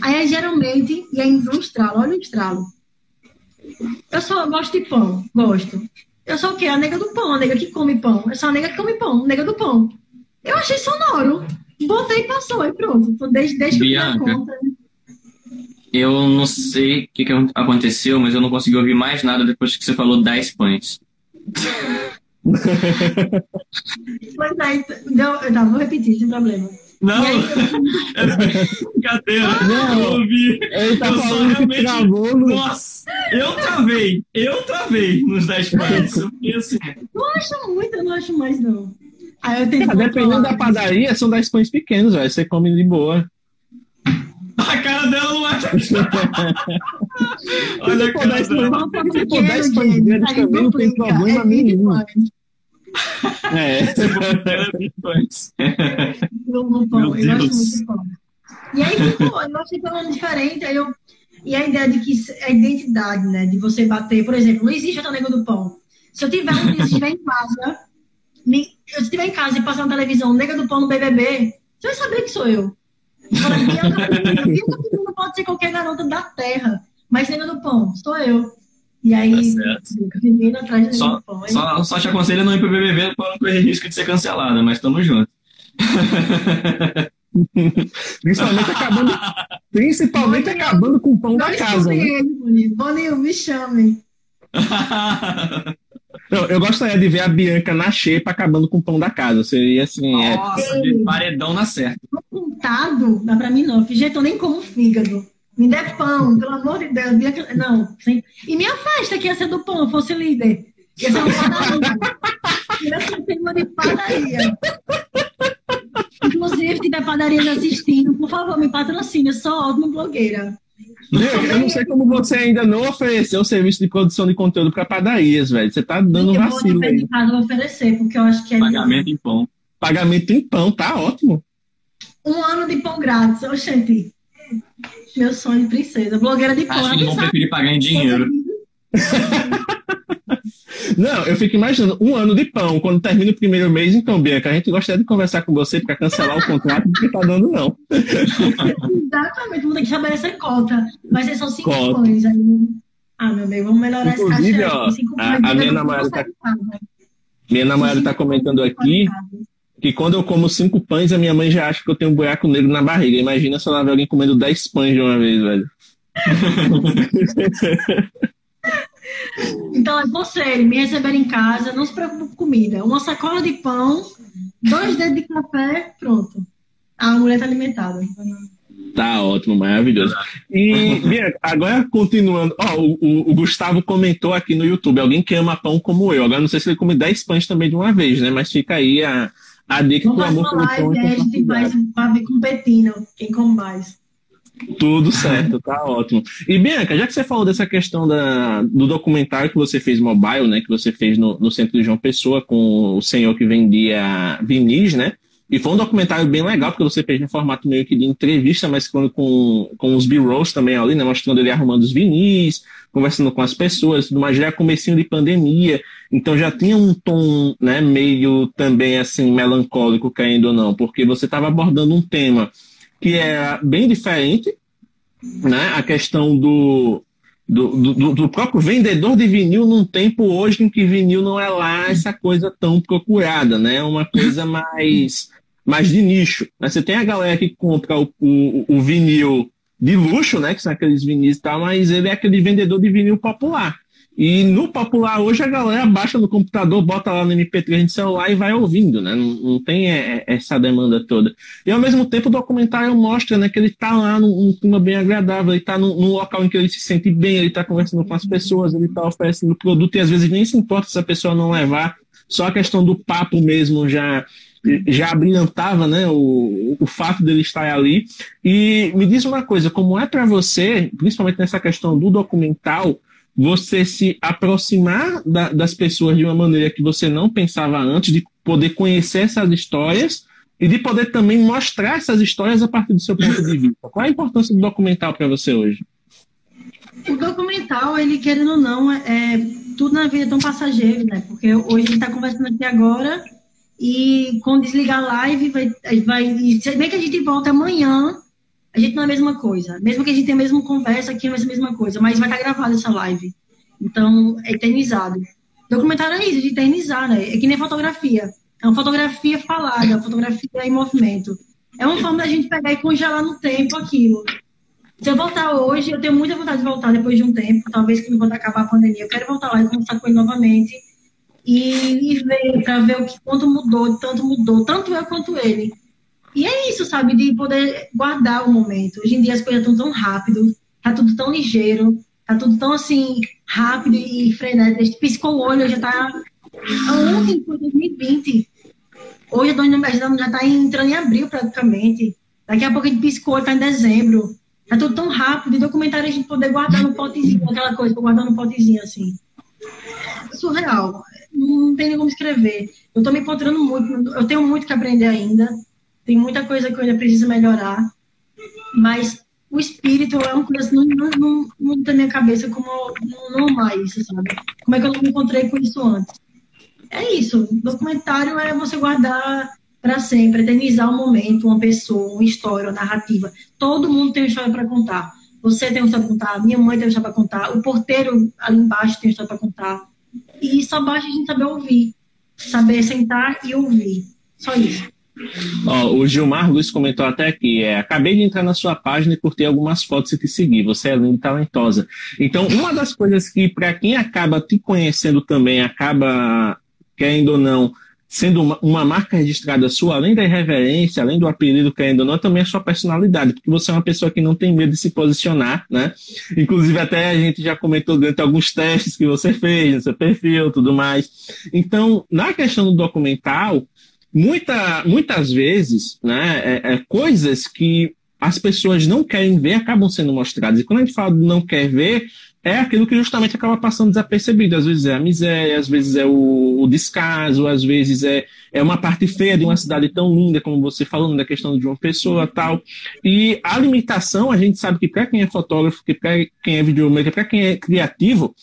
Aí geralmente, e aí um estralo, olha o estralo. Eu só gosto de pão, gosto. Eu sou o quê? A nega do pão, a nega que come pão. Eu sou a nega que come pão, a nega do pão. Eu achei sonoro. Botei e passou, aí pronto. Bianca, que eu conta. Eu não sei o que, que aconteceu, mas eu não consegui ouvir mais nada depois que você falou 10 pães. Pois é, não, tá, vou repetir, sem problema. Não, aí, era brincadeira. Não, eu ouvi. Ele tá eu falando realmente... travou no... Nossa, eu travei. Eu travei nos 10 pontos. Eu assim. Não acho muito, eu não acho mais, não. Aí eu tenho dependendo da padaria, são 10 pães pequenos, velho. Você come de boa. A cara dela não é. Olha a cara dela. Se for 10 pães grandes também, não tem problema nenhum. É. Se for no pão. Eu acho muito bom. E aí, pô, eu achei falando diferente. Aí eu, e a ideia de que a identidade, né? De você bater, por exemplo, não existe outra nego do pão. Se eu tiver um estiver em casa, me, se eu estiver em casa e passar na televisão, nega do pão no BBB, você vai saber que sou eu. Agora, não pode ser qualquer garota da terra, mas nega do pão, sou eu. E aí, tá atrás de só, pão. Só, só te aconselho a não ir pro BBB para não correr risco de ser cancelada, mas tamo junto. principalmente acabando, principalmente acabando com o pão da casa. Né? Boninho, me chame. Eu, eu gostaria de ver a Bianca na xepa acabando com o pão da casa. Seria assim. É Nossa, é... de paredão na certa. Apontado, dá pra mim não. Jeito nem como fígado. Me dê pão, pelo amor de Deus. Bianca... Não. Sim. E minha festa que ia ser do pão, fosse líder. Ia ser uma padaria. ia ser uma de padaria. Inclusive, se tiver padarias assistindo, por favor, me patrocine. Eu sou ótima blogueira. Eu não sei como você ainda não ofereceu o serviço de produção de conteúdo para padarias, velho. Você tá dando eu vacilo vou de casa oferecer, porque eu acho que é Pagamento em pão. Pagamento em pão, tá ótimo. um ano de pão grátis. Oxente, meu sonho de princesa. Blogueira de pão. Acho que não preferir pagar em dinheiro. Não, eu fico imaginando um ano de pão, quando termina o primeiro mês, então, Bianca, a gente gostaria de conversar com você para cancelar o contrato, porque tá dando não. Exatamente, vou ter que estabelecer cota. Ser só cinco Cota. pães. Aí... Ah, meu bem, vamos melhorar esse Inclusive, cachê. ó, Cinco a- pães, a minha namorada vou tá-. Minha namorada tá comentando aqui que quando eu como cinco pães, a minha mãe já acha que eu tenho um buraco negro na barriga. Imagina se ela vê alguém comendo dez pães de uma vez, velho. Então, é você, me receber em casa, não se preocupe com comida. Uma sacola de pão, dois dedos de café, pronto. A mulher tá alimentada. Tá ótimo, maravilhoso. E, Bianca, agora continuando, ó, o, o- o Gustavo comentou aqui no YouTube, alguém que ama pão como eu. Agora não sei se ele come 10 pães também de uma vez, né? Mas fica aí a, a dica que o Vamos fazer amor pelo pão live, é a gente faz pra ver competindo quem come mais. Tudo certo, tá ótimo. E Bianca, já que você falou dessa questão da, do documentário que você fez mobile, né? Que você fez no, no centro de João Pessoa com o senhor que vendia vinis, né? E foi um documentário bem legal, porque você fez em formato meio que de entrevista, mas com, com, com os B-rolls também ali, né? Mostrando ele arrumando os vinis, conversando com as pessoas, tudo mais. Já era comecinho de pandemia, então já tinha um tom, né? Meio também, assim, melancólico, caindo ou não, porque você estava abordando um tema que era bem diferente, né? A questão do, do, do, do próprio vendedor de vinil num tempo hoje em que vinil não é lá essa coisa tão procurada, né? Uma coisa mais, mais de nicho. né? Você tem a galera que compra o, o, o vinil de luxo, né? Que são aqueles vinis e tal, mas ele é aquele vendedor de vinil popular. E no popular hoje a galera baixa no computador, bota lá no MP3 de celular e vai ouvindo, né? Não, não tem é, essa demanda toda. E ao mesmo tempo o documentário mostra né, que ele está lá num, clima bem agradável, ele está num, num, local em que ele se sente bem, ele está conversando com as pessoas, ele está oferecendo produto e às vezes nem se importa se a pessoa não levar, só a questão do papo mesmo já já brilhantava né, o, o fato dele estar ali. E me diz uma coisa, como é para você, principalmente nessa questão do documental, você se aproximar da, das pessoas de uma maneira que você não pensava antes, de poder conhecer essas histórias e de poder também mostrar essas histórias a partir do seu ponto de vista. Qual é a importância do documental para você hoje? O documental, ele querendo ou não, é tudo na vida é tão passageiro, né? Porque hoje a gente está conversando aqui agora e quando desligar a live, vai, vai, bem que a gente volta amanhã, a gente não é a mesma coisa. Mesmo que a gente tenha a mesma conversa aqui, vai ser a mesma coisa, mas vai estar gravada essa live. Então, é eternizado. Documentário é isso, de eternizar, né? É que nem fotografia. É uma fotografia falada, uma fotografia em movimento. É uma forma da gente pegar e congelar no tempo aquilo. Se eu voltar hoje, eu tenho muita vontade de voltar depois de um tempo, talvez que quando acabar a pandemia, eu quero voltar lá e conversar com ele novamente e, e ver, para ver o que quanto mudou, tanto mudou, tanto eu quanto ele. E é isso, sabe, de poder guardar o momento. Hoje em dia as coisas estão tão rápido, tá tudo tão ligeiro, tá tudo tão assim, rápido e frenético. Piscou o olho, já tá. Ontem foi 2020. Hoje já tá entrando em abril praticamente. Daqui a pouco a gente piscou, tá em dezembro. Tá tudo tão rápido. E documentário a gente poder guardar no potezinho, aquela coisa, guardar no potezinho assim. Surreal. Não tem nem como escrever. Eu tô me encontrando muito. Eu tenho muito que aprender ainda. Tem muita coisa que eu ainda preciso melhorar. Mas o espírito é uma coisa que não, não, não, não tá minha cabeça como não, não mais, sabe? Como é que eu não me encontrei com isso antes? É isso. Documentário é você guardar para sempre, eternizar um momento, uma pessoa, uma história, uma narrativa. Todo mundo tem uma história para contar. Você tem uma história para contar, minha mãe tem uma história para contar, o porteiro ali embaixo tem uma história para contar. E só basta a gente saber ouvir, saber sentar e ouvir. Só isso. Ó, o Gilmar Luiz comentou até aqui, é, acabei de entrar na sua página e curti algumas fotos e te seguir, você é linda e talentosa. Então, uma das coisas que, para quem acaba te conhecendo também, acaba, querendo ou não, sendo uma, uma, marca registrada sua, além da irreverência, além do apelido, querendo ou não, também a sua personalidade, porque você é uma pessoa que não tem medo de se posicionar, né? Inclusive, até a gente já comentou durante alguns testes que você fez no seu perfil tudo mais. Então, na questão do documental, muita, muitas vezes, né, é, é, coisas que as pessoas não querem ver acabam sendo mostradas. E quando a gente fala de não quer ver, é aquilo que justamente acaba passando desapercebido. Às vezes é a miséria, às vezes é o, o descaso, às vezes é, é uma parte feia de uma cidade tão linda, como você falando da questão de uma pessoa tal. E a limitação, a gente sabe que para quem é fotógrafo, que para quem é videomaker, para quem é criativo,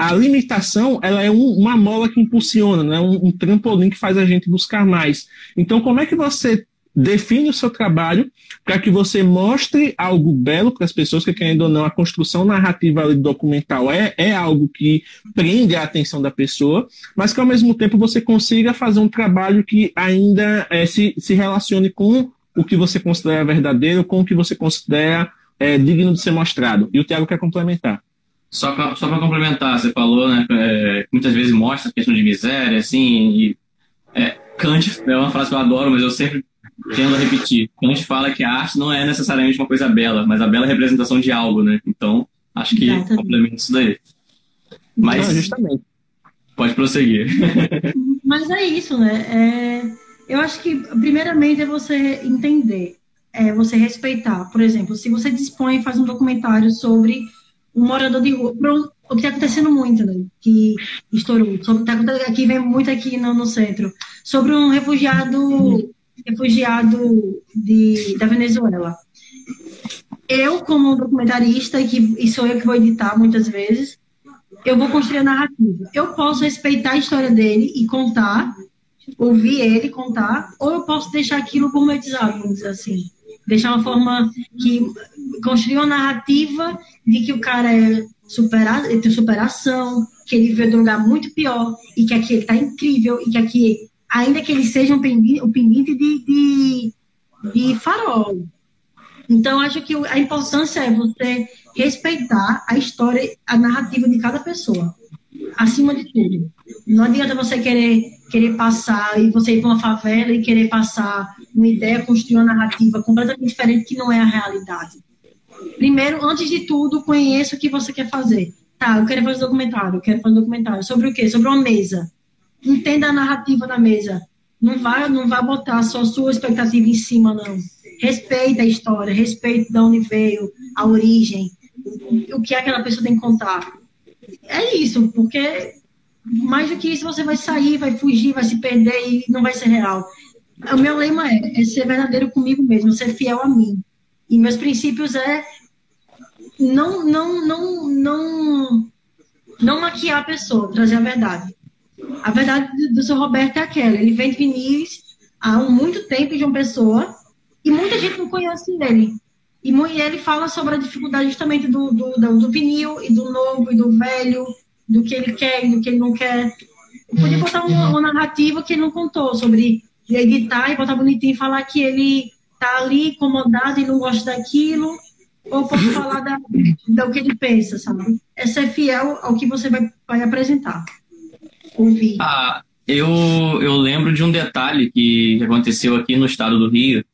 a limitação ela é um, uma mola que impulsiona, né? Um, um, trampolim que faz a gente buscar mais. Então, como é que você define o seu trabalho para que você mostre algo belo para as pessoas, que querendo ou não, a construção narrativa do documental é, é algo que prende a atenção da pessoa, mas que ao mesmo tempo você consiga fazer um trabalho que ainda é, se, se relacione com o que você considera verdadeiro, com o que você considera é, digno de ser mostrado. E o Tiago quer complementar. Só para só complementar, você falou, né, é, muitas vezes mostra a questão de miséria, assim, e, é, Kant é uma frase que eu adoro, mas eu sempre tendo a repetir. Kant fala que a arte não é necessariamente uma coisa bela, mas a bela representação de algo, né? Então, acho que Exatamente. complementa isso daí. Mas, não, justamente. Pode prosseguir. mas é isso, né? É, eu acho que, primeiramente, é você entender, é você respeitar. Por exemplo, se você dispõe e faz um documentário sobre um morador de rua, o que está acontecendo muito, né? Que estourou. Sobre, tá, aqui vem muito aqui no, no centro. Sobre um refugiado refugiado de, da Venezuela. Eu, como documentarista, que, e sou eu que vou editar muitas vezes, eu vou construir a narrativa. Eu posso respeitar a história dele e contar, ouvir ele contar, ou eu posso deixar aquilo gourmetizado, vamos dizer assim. Deixar uma forma que construir uma narrativa de que o cara é superado, ele tem superação, que ele veio de um lugar muito pior e que aqui ele está incrível e que aqui ainda que ele seja um pendente, um pendente de, de, de farol. Então, acho que a importância é você respeitar a história, a narrativa de cada pessoa, acima de tudo. Não adianta você querer, querer passar e você ir para uma favela e querer passar uma ideia, construir uma narrativa completamente diferente que não é a realidade. Primeiro, antes de tudo, conheça o que você quer fazer. Tá, eu quero fazer um documentário, eu quero fazer um documentário. Sobre o quê? Sobre uma mesa entenda a narrativa na mesa. Não vai, não vai botar só sua expectativa em cima, não. Respeita a história, respeita de onde veio, a origem, o que aquela pessoa tem que contar. É isso, porque mais do que isso você vai sair, vai fugir, vai se perder e não vai ser real. O meu lema é, é ser verdadeiro comigo mesmo, ser fiel a mim. E meus princípios é não, não, não, não, não maquiar a pessoa, trazer a verdade. A verdade do seu Roberto é aquela. Ele vem de Vinícius há muito tempo de uma pessoa e muita gente não conhece ele. E ele fala sobre a dificuldade justamente do, do, do, vinil e do novo e do velho, do que ele quer e do que ele não quer. Eu podia botar uma, uma narrativa que ele não contou sobre editar e botar bonitinho e falar que ele tá ali incomodado e não gosta daquilo, ou posso falar da, do que ele pensa, sabe? É ser fiel ao que você vai, vai apresentar ouvir? Ah, eu, eu lembro de um detalhe que aconteceu aqui no estado do Rio,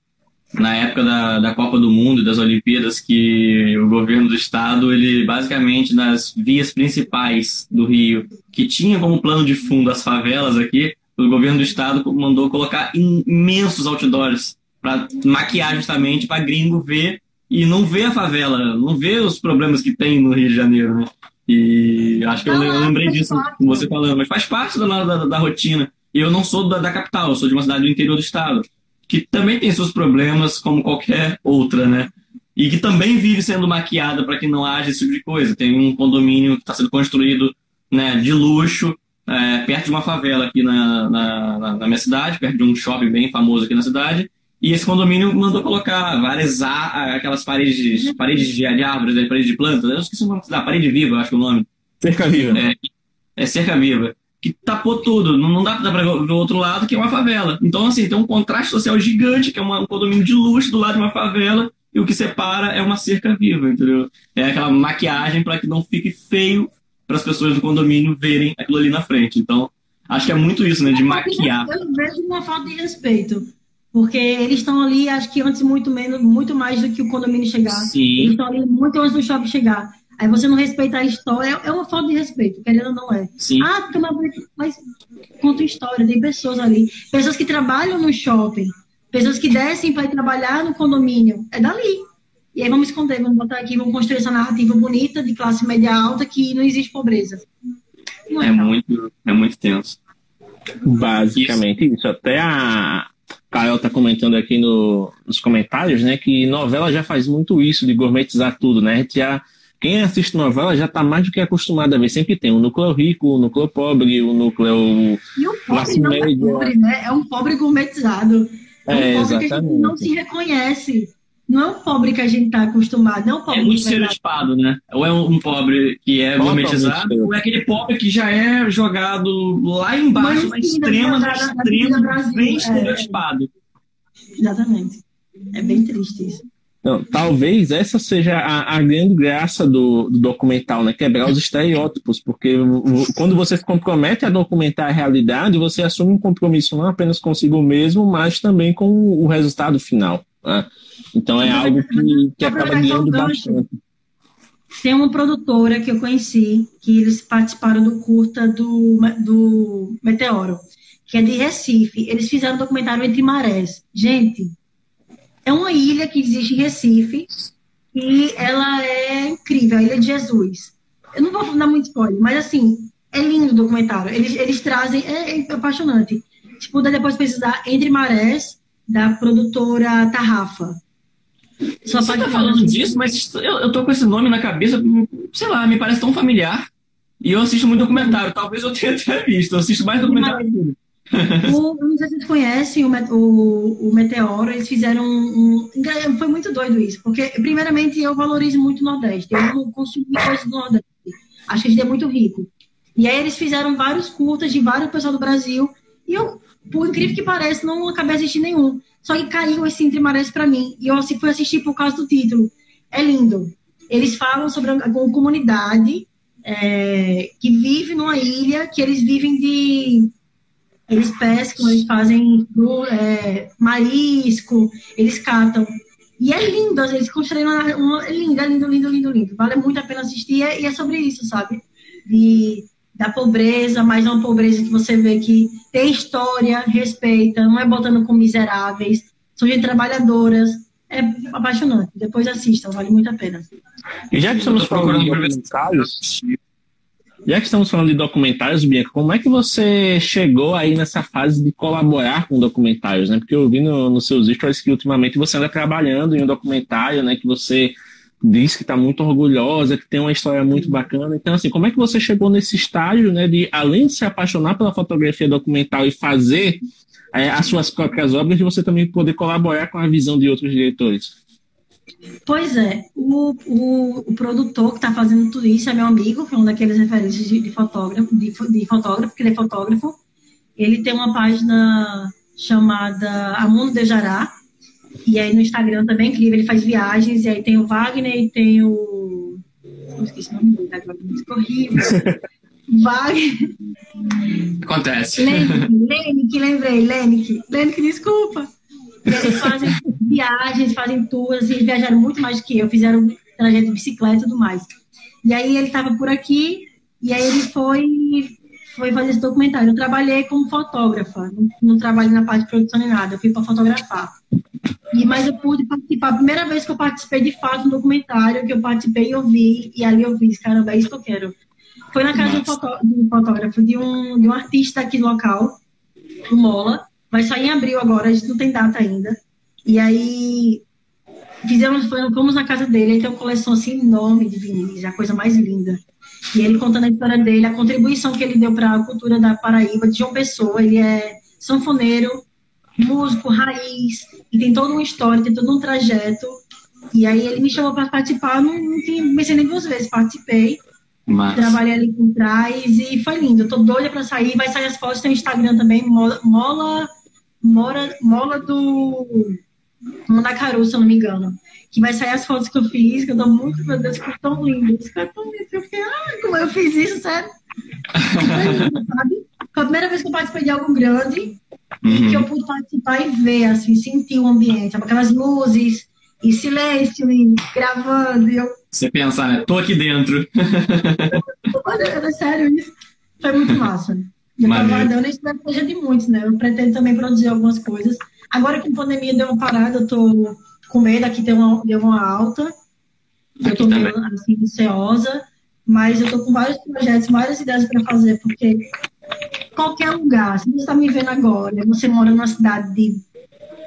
na época da, da Copa do Mundo, das Olimpíadas, que o governo do estado, ele basicamente nas vias principais do Rio, que tinha como plano de fundo as favelas aqui, o governo do estado mandou colocar imensos outdoors para maquiar justamente para gringo ver e não ver a favela, não ver os problemas que tem no Rio de Janeiro, né? E acho que eu, eu lembrei disso com você falando, mas faz parte da, da, da rotina. E eu não sou da, da, capital, eu sou de uma cidade do interior do estado, que também tem seus problemas como qualquer outra, né? E que também vive sendo maquiada para que não haja esse tipo de coisa. Tem um condomínio que está sendo construído né, de luxo, é, perto de uma favela aqui na, na, na, minha cidade, perto de um shopping bem famoso aqui na cidade. E esse condomínio mandou colocar várias aquelas paredes, paredes de, de árvores, né, paredes de plantas. Eu esqueci o nome da parede viva, acho que é o nome. Cerca viva. É, é cerca viva. Que tapou tudo. Não, não dá para ver o outro lado, que é uma favela. Então, assim, tem um contraste social gigante, que é uma, um condomínio de luxo do lado de uma favela, e o que separa é uma cerca viva, entendeu? É aquela maquiagem para que não fique feio para as pessoas do condomínio verem aquilo ali na frente. Então, acho que é muito isso, né? De maquiar. Eu vejo uma falta de respeito. Porque eles estão ali, acho que antes muito menos, muito mais do que o condomínio chegar. Sim. Eles estão ali muito antes do shopping chegar. Aí você não respeita a história, é uma falta de respeito, querendo ou não é. Sim. Ah, porque mas contam história, tem pessoas ali, pessoas que trabalham no shopping, pessoas que descem para ir trabalhar no condomínio, é dali. E aí vamos esconder, vamos botar aqui, vamos construir essa narrativa bonita de classe média alta que não existe pobreza. Não é, é muito, é muito tenso. Basicamente isso. isso. Até a Caio tá comentando aqui no, nos comentários, né, que novela já faz muito isso de gourmetizar tudo, né? A gente já quem assiste novela já está mais do que acostumado a ver. Sempre tem o núcleo rico, o núcleo pobre, o núcleo e o pobre não média. É, pobre, né? é um pobre gourmetizado. É, um é, pobre exatamente. que a gente não se reconhece. Não é um pobre que a gente está acostumado, não é um pobre. É muito estereotipado, né? Ou é um pobre que é gourmetizado, ou é aquele pobre que já é jogado lá embaixo, na extrema, na extrema, bem é. estereotipado. É, exatamente. É bem triste isso. Talvez essa seja a, a grande graça do, do, documental, né? Quebrar os estereótipos, porque quando você se compromete a documentar a realidade, você assume um compromisso não apenas consigo mesmo, mas também com o resultado final. Né? Então é algo que, que acaba guiando bastante. Tem uma produtora que eu conheci, que eles participaram do curta do, do Meteoro, que é de Recife. Eles fizeram um documentário Entre Marés. Gente, é uma ilha que existe em Recife e ela é incrível, a Ilha de Jesus. Eu não vou dar muito spoiler, mas assim, é lindo o documentário. Eles, eles trazem, é, é apaixonante. Tipo, depois precisar Entre Marés, da produtora Tarrafa. Só Você tá falando disso, mas eu, eu tô com esse nome na cabeça, sei lá, me parece tão familiar. E eu assisto muito documentário, talvez eu tenha até visto, eu assisto mais documentário. O, não sei se vocês conhecem o, o, o Meteoro, eles fizeram um, um, Foi muito doido isso, porque, primeiramente, eu valorizo muito o Nordeste, eu não consumo coisas do Nordeste. Acho que a gente é muito rico. E aí eles fizeram vários curtas de vários pessoal do Brasil, e eu, por incrível que pareça, não acabei assistindo nenhum. Só que caiu esse Entre Marés para mim, e eu assim, fui assistir por causa do título. É lindo. Eles falam sobre a, comunidade é, que vive numa ilha, que eles vivem de eles pescam, eles fazem é, marisco, eles catam. E é lindo, às vezes constroem uma, uma. É lindo, é lindo, lindo, lindo, lindo. Vale muito a pena assistir e é sobre isso, sabe? De, da pobreza, mas é uma pobreza que você vê que tem história, respeita, não é botando com miseráveis, são gente trabalhadoras. É apaixonante. Depois assistam, vale muito a pena. E já que estamos falando de documentários, já que estamos falando de documentários, Bianca, como é que você chegou aí nessa fase de colaborar com documentários, né? Porque eu vi no, nos seus stories que ultimamente você anda trabalhando em um documentário, né? Que você diz que está muito orgulhosa, que tem uma história muito bacana. Então, assim, como é que você chegou nesse estágio, né? De além de se apaixonar pela fotografia documental e fazer é, as suas próprias obras, de você também poder colaborar com a visão de outros diretores? Pois é, o, o, o produtor que está fazendo tudo isso é meu amigo, foi um daqueles referências de, de fotógrafo, de, de, fotógrafo, que ele é fotógrafo. Ele tem uma página chamada Amundo de Jará, e aí no Instagram também é incrível, ele faz viagens, e aí tem o Wagner e tem o. Não esqueci o nome dele agora, música horrível. Wagner. Acontece. Lenick, lembrei, Lenick. Lenick, desculpa. E eles fazem viagens, fazem tours, e eles viajaram muito mais do que eu, fizeram trajeto de bicicleta e tudo mais. E aí ele estava por aqui, e aí ele foi, foi fazer esse documentário. Eu trabalhei como fotógrafa, não, não trabalhei na parte de produção nem nada, eu fui para fotografar. E, mas eu pude participar, a primeira vez que eu participei de fato no documentário, que eu participei eu vi, e ali eu vi, caramba, é isso que eu quero. Foi na casa de um, fotó de um fotógrafo, de um, de um artista aqui local, o Mola, Vai sair em abril agora, a gente não tem data ainda. E aí fizemos, fomos na casa dele, ele tem uma coleção assim enorme de vinis, a coisa mais linda. E ele contando a história dele, a contribuição que ele deu para a cultura da Paraíba, de João Pessoa, ele é sanfoneiro, músico, raiz, e tem toda uma história, tem todo um trajeto. E aí ele me chamou para participar, não, não tinha, pensei nem duas vezes, participei. Mas... Trabalhei ali por trás e foi lindo. Eu tô doida para sair, vai sair as fotos, tem o Instagram também, Mola, Mola Mora, Mola do Mandacaru, se eu não me engano. Que vai sair as fotos que eu fiz, que eu dou muito, meu Deus, ficou tão lindo. Ficou tão lindo. Eu fiquei, ai, como eu fiz isso, sério? Foi a primeira vez que eu participei de algo grande uhum. e que eu pude participar e ver, assim, sentir o ambiente, aquelas luzes e silêncio e gravando. E eu... Você pensar, né? Tô aqui dentro. Olha, sério, isso foi muito massa. Eu estou aguardando, isso seja de muitos, né? Eu pretendo também produzir algumas coisas. Agora que a pandemia deu uma parada, eu estou com medo aqui deu uma, deu uma alta. Eu estou meio assim, ansiosa, mas eu estou com vários projetos, várias ideias para fazer, porque qualquer lugar, se você está me vendo agora, você mora numa cidade de.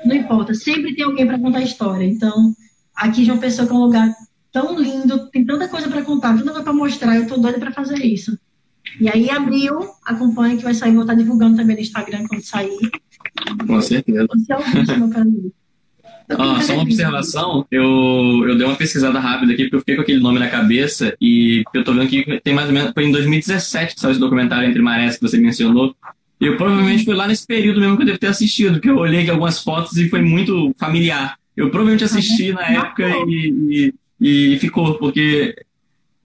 Não importa, sempre tem alguém para contar história. Então, aqui João Pessoa que é um lugar tão lindo, tem tanta coisa para contar, tanta coisa para mostrar, eu estou doida para fazer isso. E aí, abril, acompanha que vai sair, vou estar divulgando também no Instagram quando sair. Com certeza. Você é o meu. Ah, só uma observação, eu, eu dei uma pesquisada rápida aqui, porque eu fiquei com aquele nome na cabeça e eu tô vendo que tem mais ou menos, foi em 2017 que saiu esse documentário Entre Marés que você mencionou. E eu provavelmente foi lá nesse período mesmo que eu devo ter assistido, porque eu olhei aqui algumas fotos e foi muito familiar. Eu provavelmente assisti na época e, e, e ficou, porque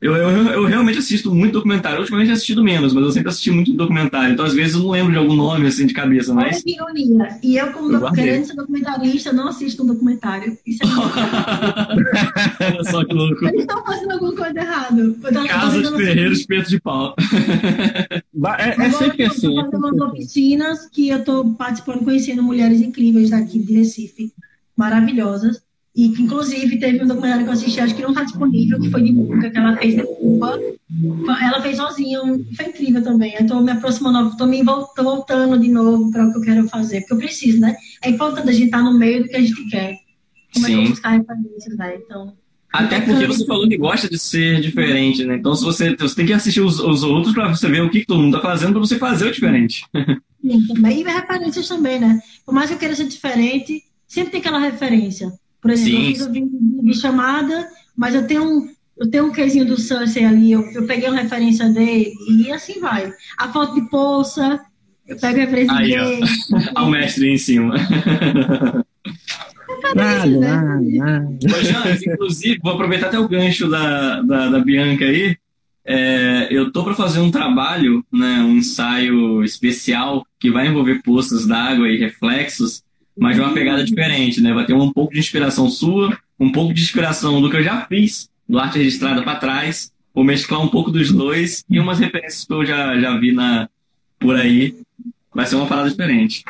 eu, eu, eu, realmente assisto muito documentário. Ultimamente assistido menos, mas eu sempre assisti muito documentário. Então, às vezes, eu não lembro de algum nome assim de cabeça, mas. Olha que ironia. E eu, como eu querendo ser documentarista, não assisto um documentário. Isso é Olha só que louco. Eles estão fazendo alguma coisa errada. Casa de Ferreiro, espeto de pau. é, é sempre assim. Eu estou fazendo umas oficinas que eu estou participando, conhecendo mulheres incríveis daqui de Recife, maravilhosas. E que, inclusive, teve um documentário que eu assisti, acho que não está disponível, que foi de Cuca, que ela fez de Cuba. Ela fez sozinha, foi incrível também. Estou me aproximando, estou me voltando de novo para o que eu quero fazer, porque eu preciso, né? É importante a gente estar tá no meio do que a gente quer. Como Sim. é que eu buscar referências, né? Então. Até porque você falou que gosta de ser diferente, né? Então, se você, você tem que assistir os, os outros para você ver o que, que todo mundo está fazendo para você fazer o diferente. Sim, também. E referências também, né? Por mais que eu queira ser diferente, sempre tem aquela referência. Por exemplo, Sim. eu fiz o vídeo de chamada, mas eu tenho um, eu tenho um quesinho do Cersei ali, eu, eu peguei uma referência dele, e assim vai. A foto de poça, eu pego a referência Aí, dele. Olha o mestre em cima. Nada, nada, nada. inclusive, vou aproveitar até o gancho da, da, da Bianca aí. É, eu tô para fazer um trabalho, né, um ensaio especial que vai envolver poças d'água e reflexos mas de uma pegada diferente, né? Vai ter um pouco de inspiração sua, um pouco de inspiração do que eu já fiz, do arte registrada para trás, vou mesclar um pouco dos dois e umas referências que eu já, já vi na, por aí. Vai ser uma parada diferente.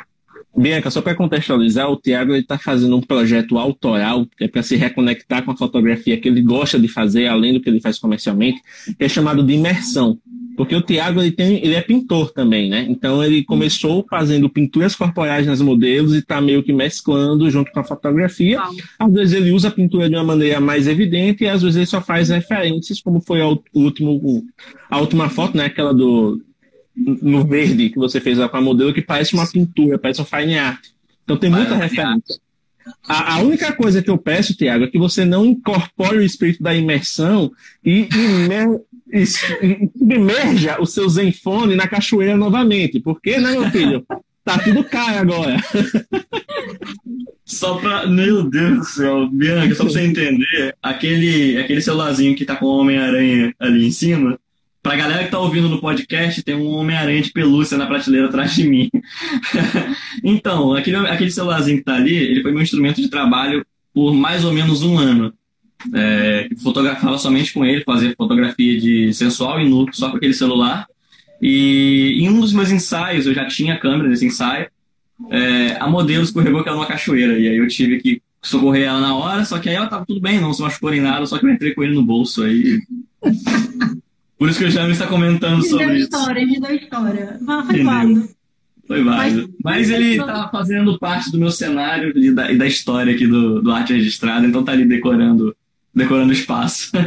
Bianca, só para contextualizar, o Tiago está fazendo um projeto autoral, que é para se reconectar com a fotografia que ele gosta de fazer, além do que ele faz comercialmente, que é chamado de imersão. Porque o Tiago ele, tem, ele é pintor também, né? Então ele começou fazendo pinturas corporais nas modelos e está meio que mesclando junto com a fotografia. Às vezes ele usa a pintura de uma maneira mais evidente e às vezes ele só faz referências, como foi a, último, a última foto, né? Aquela do no verde que você fez lá com a modelo, que parece uma pintura, parece um fine art. Então tem muita referência. A, a, única coisa que eu peço, Tiago, é que você não incorpore o espírito da imersão e, imerja o seu Zenfone na cachoeira novamente. Porque, né, meu filho? Tá tudo caro agora. Só pra. Meu Deus do céu, Bianca, só pra você entender, aquele, aquele celularzinho que tá com o Homem-Aranha ali em cima, Pra galera que tá ouvindo no podcast, tem um Homem-Aranha de pelúcia na prateleira atrás de mim. então, aquele, aquele celularzinho que tá ali, ele foi meu instrumento de trabalho por mais ou menos um ano. É, fotografava somente com ele, fazia fotografia de sensual e nu só com aquele celular. E em um dos meus ensaios, eu já tinha câmera nesse ensaio, é, a modelo escorregou que era uma cachoeira. E aí eu tive que socorrer ela na hora, só que aí ela tava tudo bem, não se machucou nem nada, só que eu entrei com ele no bolso aí. Por isso que o Jaime está comentando me sobre deu isso. História, deu história. Foi válido. Foi válido. Mas, Mas ele está fazendo parte do meu cenário e da, e da história aqui do, do Arte Registrada, então tá ali decorando decorando o espaço.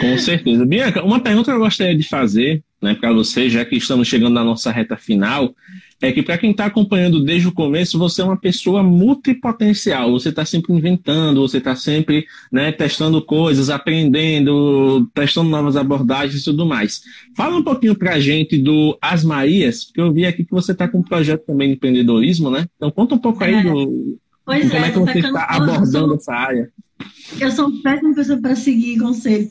Com certeza. Bianca, uma pergunta que eu gostaria de fazer né, para você, já que estamos chegando na nossa reta final, é que para quem está acompanhando desde o começo, você é uma pessoa multipotencial. Você está sempre inventando, você está sempre né, testando coisas, aprendendo, testando novas abordagens e tudo mais. Fala um pouquinho para a gente do As Marias, porque eu vi aqui que você está com um projeto também de empreendedorismo, né? Então conta um pouco aí é. do pois como é, é que você está abordando essa área. Eu sou uma péssima pessoa para seguir conselho,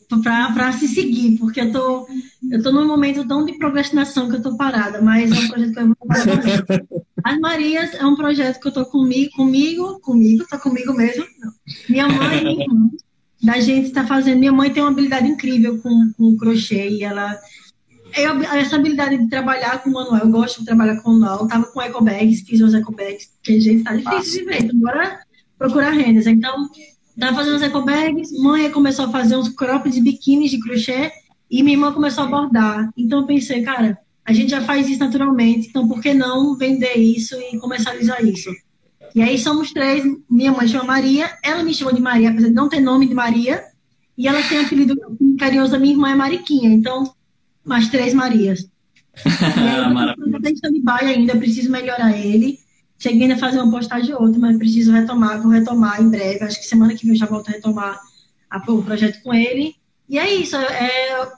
para se seguir, porque eu tô, eu tô num momento tão de procrastinação que eu tô parada, mas é um projeto que eu vou fazer. As Marias é um projeto que eu tô comigo, comigo, comigo, tá comigo mesmo. Não. Minha mãe da gente está fazendo. Minha mãe tem uma habilidade incrível com, com crochê e ela eu, essa habilidade de trabalhar com manual, eu gosto de trabalhar com manual, tava com ecobags, fiz os ecobags, que gente tá difícil de ver, então bora procurar rendas. Então, tava fazendo os ecobags, mãe começou a fazer uns cropped de biquíni de crochê e minha irmã começou a bordar. Então eu pensei, cara, a gente já faz isso naturalmente, então por que não vender isso e comercializar isso? E aí somos três, minha mãe chama Maria, ela me chama de Maria, apesar de não ter nome de Maria, e ela tem apelido carinhoso da minha irmã é Mariquinha, então, mais três Marias. Aí, eu baia ainda, preciso melhorar ele. Cheguei ainda a fazer uma postagem ou outra, mas preciso retomar, vou retomar em breve. Acho que semana que vem eu já volto a retomar a, o projeto com ele. E é isso, é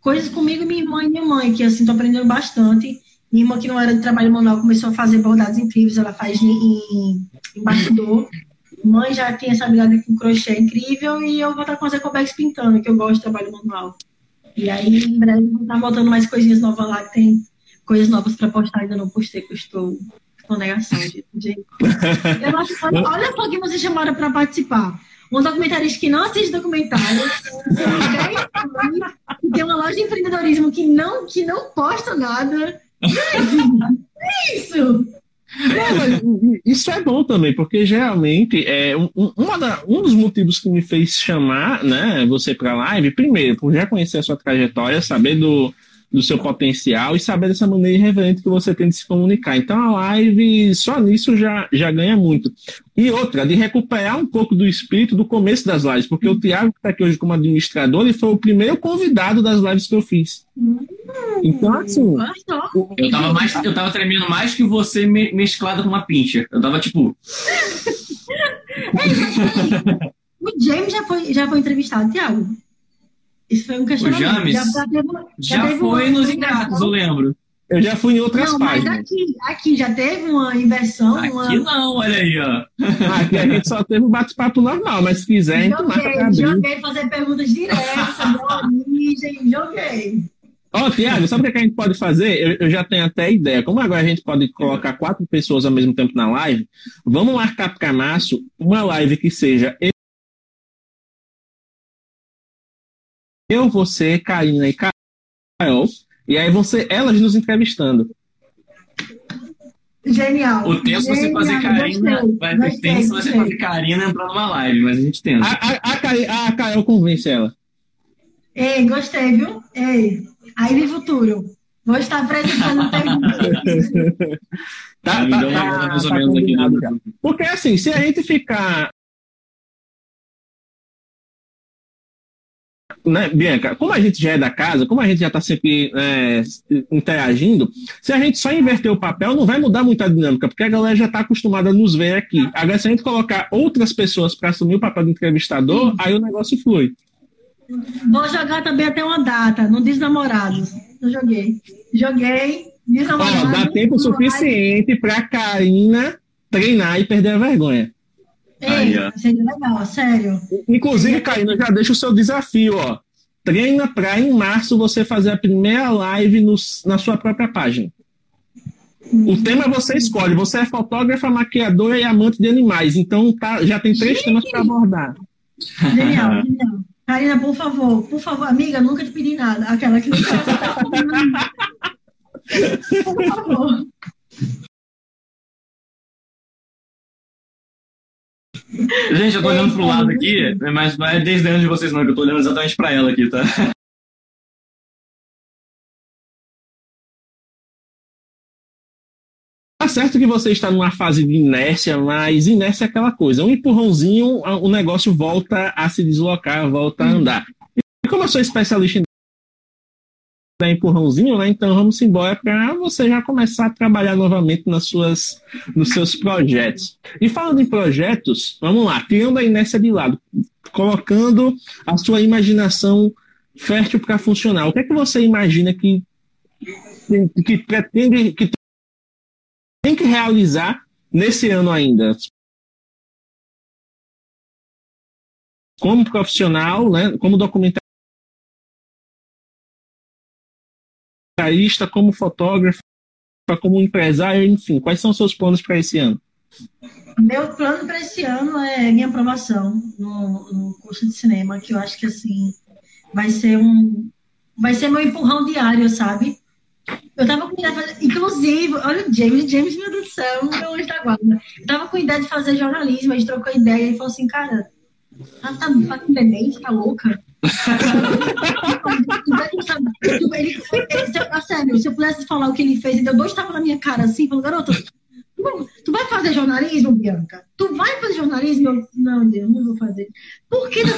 coisas comigo, minha irmã e minha mãe, que assim, tô aprendendo bastante. Minha irmã, que não era de trabalho manual, começou a fazer bordados incríveis, ela faz em, em, em bastidor. Mãe já tem essa habilidade com crochê incrível e eu vou estar com as ecobags pintando, que eu gosto de trabalho manual. E aí, em breve, vou estar botando mais coisinhas novas lá, que tem coisas novas para postar, ainda não postei, que eu estou com negação, gente. Eu acho, olha, olha só que vocês chamaram para participar um documentarista que não assiste documentário, que tem uma loja de empreendedorismo que não, que não posta nada. É isso! Isso é bom também, porque geralmente é um, da, um dos motivos que me fez chamar né, você para a live, primeiro, por já conhecer a sua trajetória, saber do, do seu potencial e saber dessa maneira irreverente que você tem de se comunicar. Então a live só nisso já, já ganha muito. E outra, de recuperar um pouco do espírito do começo das lives, porque o Tiago, que está aqui hoje como administrador, ele foi o primeiro convidado das lives que eu fiz. Então, assim. Eu tava, mais, eu tava tremendo mais que você mesclado com uma pincha. Eu tava tipo. o James já foi, já foi entrevistado, Tiago? Isso foi um questionamento. O James já, já, teve, já, já foi nos ingratos, eu lembro. Eu já fui em outras não, páginas. Mas aqui, aqui já teve uma inversão. Aqui uma... não, olha aí, ó. Aqui a gente só teve um bate-papo normal, mas se quiser, joguei, marca Joguei fazer perguntas diretas sobre a origem, joguei. Ó, oh, Tiago, sabe o que a gente pode fazer? Eu, eu, já tenho até ideia. Como agora a gente pode colocar quatro pessoas ao mesmo tempo na live, vamos marcar para março uma live que seja eu, você, Karina e Carol, e aí você, elas nos entrevistando. Genial. O tempo você fazer Karina, vai ter tempo se você fazer Karina entrar numa live, mas a gente tenta. A, a, a, a Carol convence ela. Ei, gostei, viu? Ei, aí no futuro. Vou estar apresentando perguntas. tá, tá, tá, mais ou menos aqui. Né? Porque assim, se a gente ficar né, Bianca, como a gente já é da casa, como a gente já está sempre é, interagindo, se a gente só inverter o papel, não vai mudar muito a dinâmica, porque a galera já está acostumada a nos ver aqui. Agora, se a gente colocar outras pessoas para assumir o papel do entrevistador, Sim. aí o negócio flui. Vou jogar também até uma data, no Desnamorados. Eu joguei. Joguei, Desnamorados. dá tempo suficiente para Karina treinar e perder a vergonha. Ei, seria legal, sério. Inclusive, Caína, já deixa o seu desafio, ó. Treina para em março você fazer a primeira live no, na sua própria página. O tema você escolhe. Você é fotógrafa, maquiadora e amante de animais. Então tá, já tem três temas para abordar. Genial, genial. Karina, por favor, por favor, amiga, nunca te pedi nada. Aquela que não tá Por favor. Gente, eu tô olhando pro lado aqui, mas não é desde dentro de vocês não, que eu tô olhando exatamente pra ela aqui, tá? Tá certo que você está numa fase de inércia, mas inércia é aquela coisa. Um empurrãozinho, o negócio volta a se deslocar, volta a andar. E como eu sou especialista em dar empurrãozinho, né? Então vamos embora para você já começar a trabalhar novamente nas suas, nos seus projetos. E falando em projetos, vamos lá, tirando a inércia de lado, colocando a sua imaginação fértil para funcionar. O que é que você imagina que, que pretende, que tem que realizar nesse ano ainda? Como profissional, né? Como documentário como fotógrafo, como empresário, enfim, quais são os seus planos para esse ano? Meu plano para esse ano é minha aprovação no, no, curso de cinema, que eu acho que assim vai ser um, vai ser meu empurrão diário, sabe? Eu tava com ideia de fazer, inclusive, olha o James, James, meu Deus do céu, meu anjo da guarda. Eu tava com ideia de fazer jornalismo, a gente trocou ideia e falou assim, cara, tá, tá, tá com tá louca? Sério, se eu pudesse falar o que ele fez, ele deu dois tapas na minha cara assim, falou, garoto, tu, vai fazer jornalismo, Bianca? Tu vai fazer jornalismo? Eu, não, Deus, não vou fazer. Por que tu?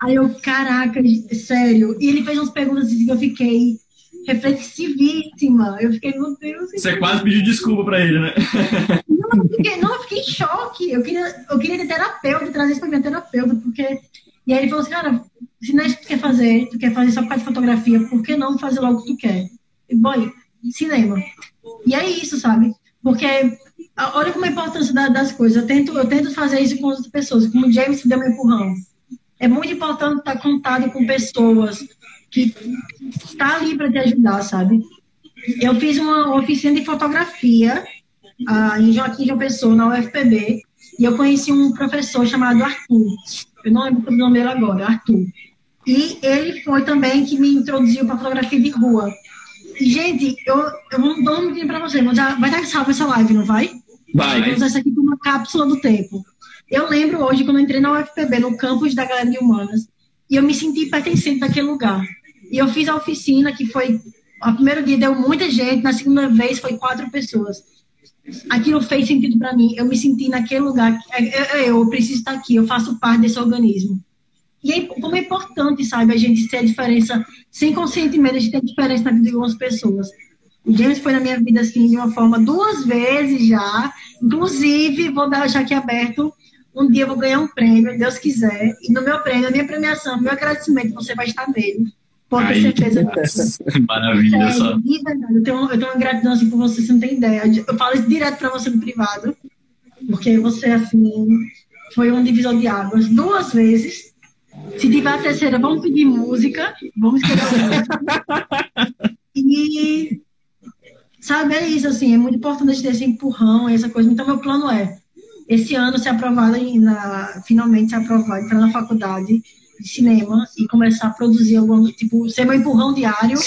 Aí eu, caraca, sério. E ele fez umas perguntas assim que eu fiquei reflexivíssima. Eu fiquei, meu Deus. Você quase pediu desculpa pra ele, né? Não, eu fiquei, não, eu fiquei em choque. Eu queria, eu queria ter terapeuta, trazer isso pra minha terapeuta, porque. E aí ele falou assim, cara, se não é isso que tu quer fazer, tu quer fazer só por causa de fotografia, por que não fazer logo o que tu quer? E, boy, cinema. E é isso, sabe? Porque olha como é a importância das coisas. Eu tento, eu tento fazer isso com outras pessoas, como o James deu um empurrão é muito importante estar contato com pessoas que está ali para te ajudar, sabe? Eu fiz uma oficina de fotografia uh, em Joaquim de Pessoa, na UFPB, e eu conheci um professor chamado Arthur. Eu não lembro o nome dele agora, Arthur. E ele foi também que me introduziu para fotografia de rua. E, gente, eu, eu não dou um para você, mas já vai estar salvo essa live, não vai? Vai. Vou usar essa aqui como uma cápsula do tempo. Eu lembro hoje, quando eu entrei na UFPB, no campus da Galera de Humanas, e eu me senti pertencente daquele lugar. E eu fiz a oficina, que foi. O primeiro dia deu muita gente, na segunda vez foi quatro pessoas. Aquilo fez sentido para mim. Eu me senti naquele lugar. Eu, é, é, é, eu preciso estar aqui, eu faço parte desse organismo. E como é importante, sabe, a gente ter a diferença, sem consentimento, a gente ter diferença na vida de algumas pessoas. O James foi na minha vida, assim, de uma forma, duas vezes já. Inclusive, vou deixar aqui aberto um dia eu vou ganhar um prêmio, Deus quiser, e no meu prêmio, a minha premiação, meu agradecimento, você vai estar nele. Pode ter certeza disso. Maravilha, é, só. Verdade, eu tenho, eu tenho uma gratidão assim por você, você não tem ideia. Eu falo isso direto para você no privado, porque você, assim, foi um divisor de águas duas vezes. Se tiver a terceira, vamos pedir música, vamos música. E, sabe, é isso, assim, é muito importante ter esse empurrão, essa coisa. Então, meu plano é esse ano ser aprovada, na, finalmente ser aprovada, entrar na faculdade de cinema e começar a produzir algum, tipo, ser meu empurrão diário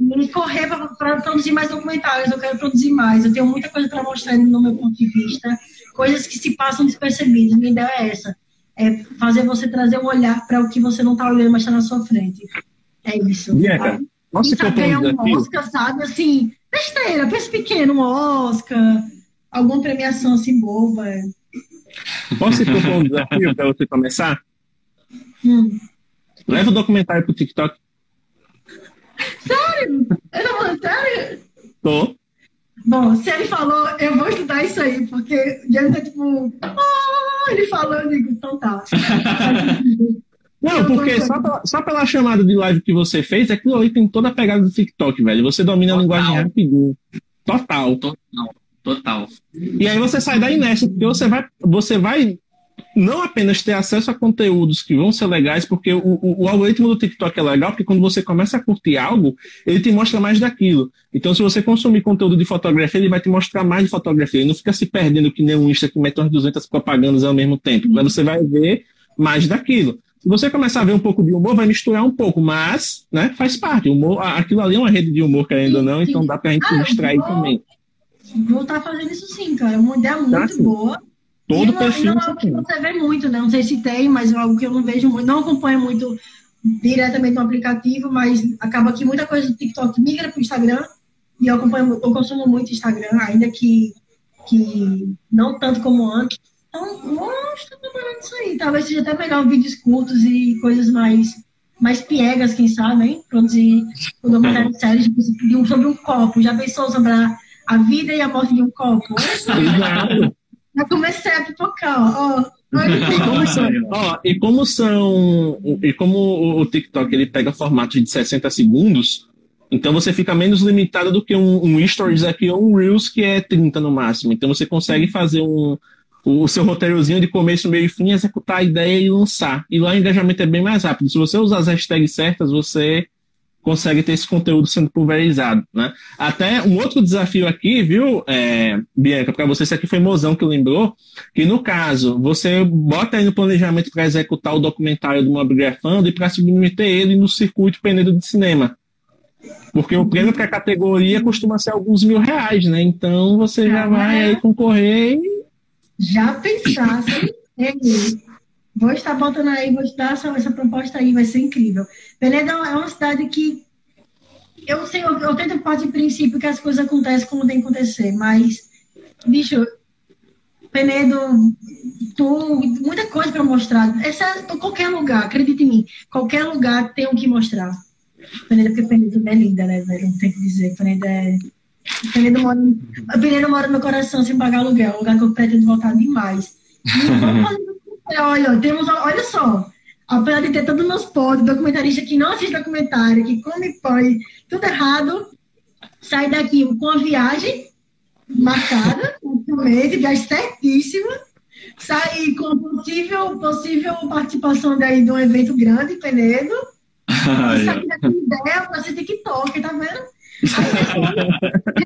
e correr para produzir mais documentários. Eu quero produzir mais. Eu tenho muita coisa para mostrar no meu ponto de vista, coisas que se passam despercebidas. Minha ideia é essa: é fazer você trazer um olhar para o que você não está olhando, mas está na sua frente. É isso. Bianca, nossa, e ganhar um Oscar, sabe? Assim, besteira, pensa pequeno, um Oscar alguma premiação assim boba. É. Posso te propor um desafio para você começar? Hum. Leva o documentário pro TikTok. Sério? Eu não vou, sério? Tô. Bom, se ele falou, eu vou estudar isso aí, porque já tá tipo. Oh, ele falou, eu digo, então tá. Não, porque só pela, só pela chamada de live que você fez, aquilo ali tem toda a pegada do TikTok, velho. Você domina Total. a linguagem rapidinho. Total. Total. Total. E aí você sai da inércia, porque você vai, você vai não apenas ter acesso a conteúdos que vão ser legais, porque o, o, o, algoritmo do TikTok é legal, porque quando você começa a curtir algo, ele te mostra mais daquilo. Então, se você consumir conteúdo de fotografia, ele vai te mostrar mais de fotografia. Ele não fica se perdendo que nem um Insta que mete umas 200 propagandas ao mesmo tempo. Mas você vai ver mais daquilo. Se você começar a ver um pouco de humor, vai misturar um pouco, mas né, faz parte. Humor, aquilo ali é uma rede de humor, querendo ou não, então dá pra gente ah, distrair também vou estar fazendo isso sim, cara. É uma ideia muito tá, boa. Todo e perfil. Não é algo que você vê muito, né? Não sei se tem, mas é algo que eu não vejo muito. Não acompanho muito diretamente no aplicativo, mas acaba que muita coisa do TikTok migra para o Instagram. E eu acompanho, eu consumo muito Instagram, ainda que, que não tanto como antes. Então, vou estar trabalhando isso aí. Talvez seja até melhor vídeos curtos e coisas mais, mais piegas, quem sabe, hein? Produzir um documentário de séries sobre um copo. Já pensou sobre a a vida e a morte de um copo. Exato. Já comecei a pipocar, ó. E como, são, ó, e como são e como o TikTok ele pega formato de 60 segundos, então você fica menos limitado do que um, um Stories aqui ou um Reels que é 30 no máximo. Então você consegue fazer um, o seu roteirozinho de começo, meio e fim, executar a ideia e lançar. E lá o engajamento é bem mais rápido. Se você usar as hashtags certas, você consegue ter esse conteúdo sendo pulverizado, né? Até um outro desafio aqui, viu, é, Bianca, para você, isso aqui foi Mozão que lembrou, que no caso, você bota aí no planejamento para executar o documentário do Mobgrafando e para submeter ele no circuito Penedo de Cinema. Porque o prêmio para a categoria costuma ser alguns mil reais, né? Então você já vai aí concorrer e... Já pensasse, Vou estar botando aí, vou dar essa, essa proposta aí, vai ser incrível. Penedo é uma cidade que eu sei, eu, eu tento partir do princípio que as coisas acontecem como tem que acontecer, mas, bicho, Penedo, tu, muita coisa para mostrar. Essa, qualquer lugar, acredite em mim, qualquer lugar tem o que mostrar. Penedo, porque Penedo é linda, né, velho? Não tem que dizer. Penedo é. Penedo mora, Penedo mora no meu coração sem pagar aluguel, um lugar que eu pretendo voltar demais. olha, temos, olha só, apesar de ter todos os meus pods, documentarista que não assiste documentário, que come pão, tudo errado, sai daqui com a viagem marcada, exatamente, viagem certíssima, sair com possível, possível participação daí de um evento grande Penedo, ah, sair daqui ideia para ser TikTok, tá vendo?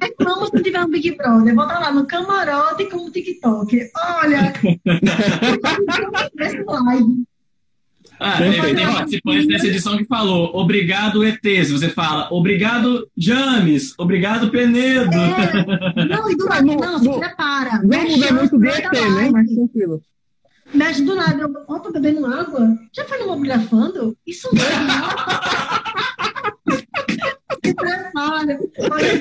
Reclamo se tiver um Big Brother. Bota lá no camarote com o TikTok. Olha, live. Ah, tem, tem participante dessa edição que falou obrigado ETs. Você fala obrigado James, obrigado Penedo. É, não, e do nada, não, se prepara. Não muda muito de ET, né? Mas tranquilo. Mexe do nada, eu, opa, bebendo água. Já foi no mobilgrafando? Isso mesmo. se prepara. Olha,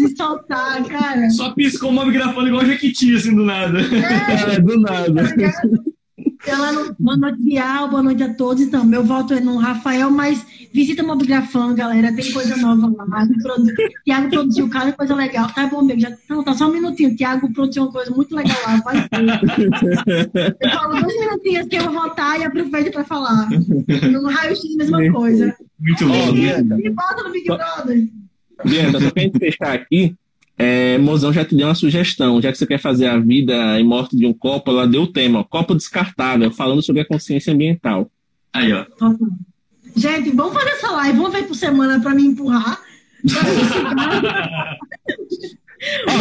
e soltar, cara. Só piscou o mobilgrafando igual Jequiti, assim, do nada. É, é do nada. Tá ela não, boa noite, Bial, boa noite a todos. Então, meu voto é no Rafael, mas visita o Mobigrafando, galera. Tem coisa nova lá. Tiago produziu cada coisa legal. Tá bom, amigo. Já, não, tá só um minutinho. Tiago produziu uma coisa muito legal lá. Vai. Eu falo dois minutinhos que eu vou votar e aproveito para falar. No raio-x, mesma coisa. Muito bom. Me bota no Big Brother. Bianca, só pra gente fechar aqui, é, Mozão já te deu uma sugestão, já que você quer fazer a vida e morte de um copo, ela deu o tema, ó, copo descartável, falando sobre a consciência ambiental. Aí, ó. Gente, vamos fazer essa live, vamos ver por semana para me empurrar.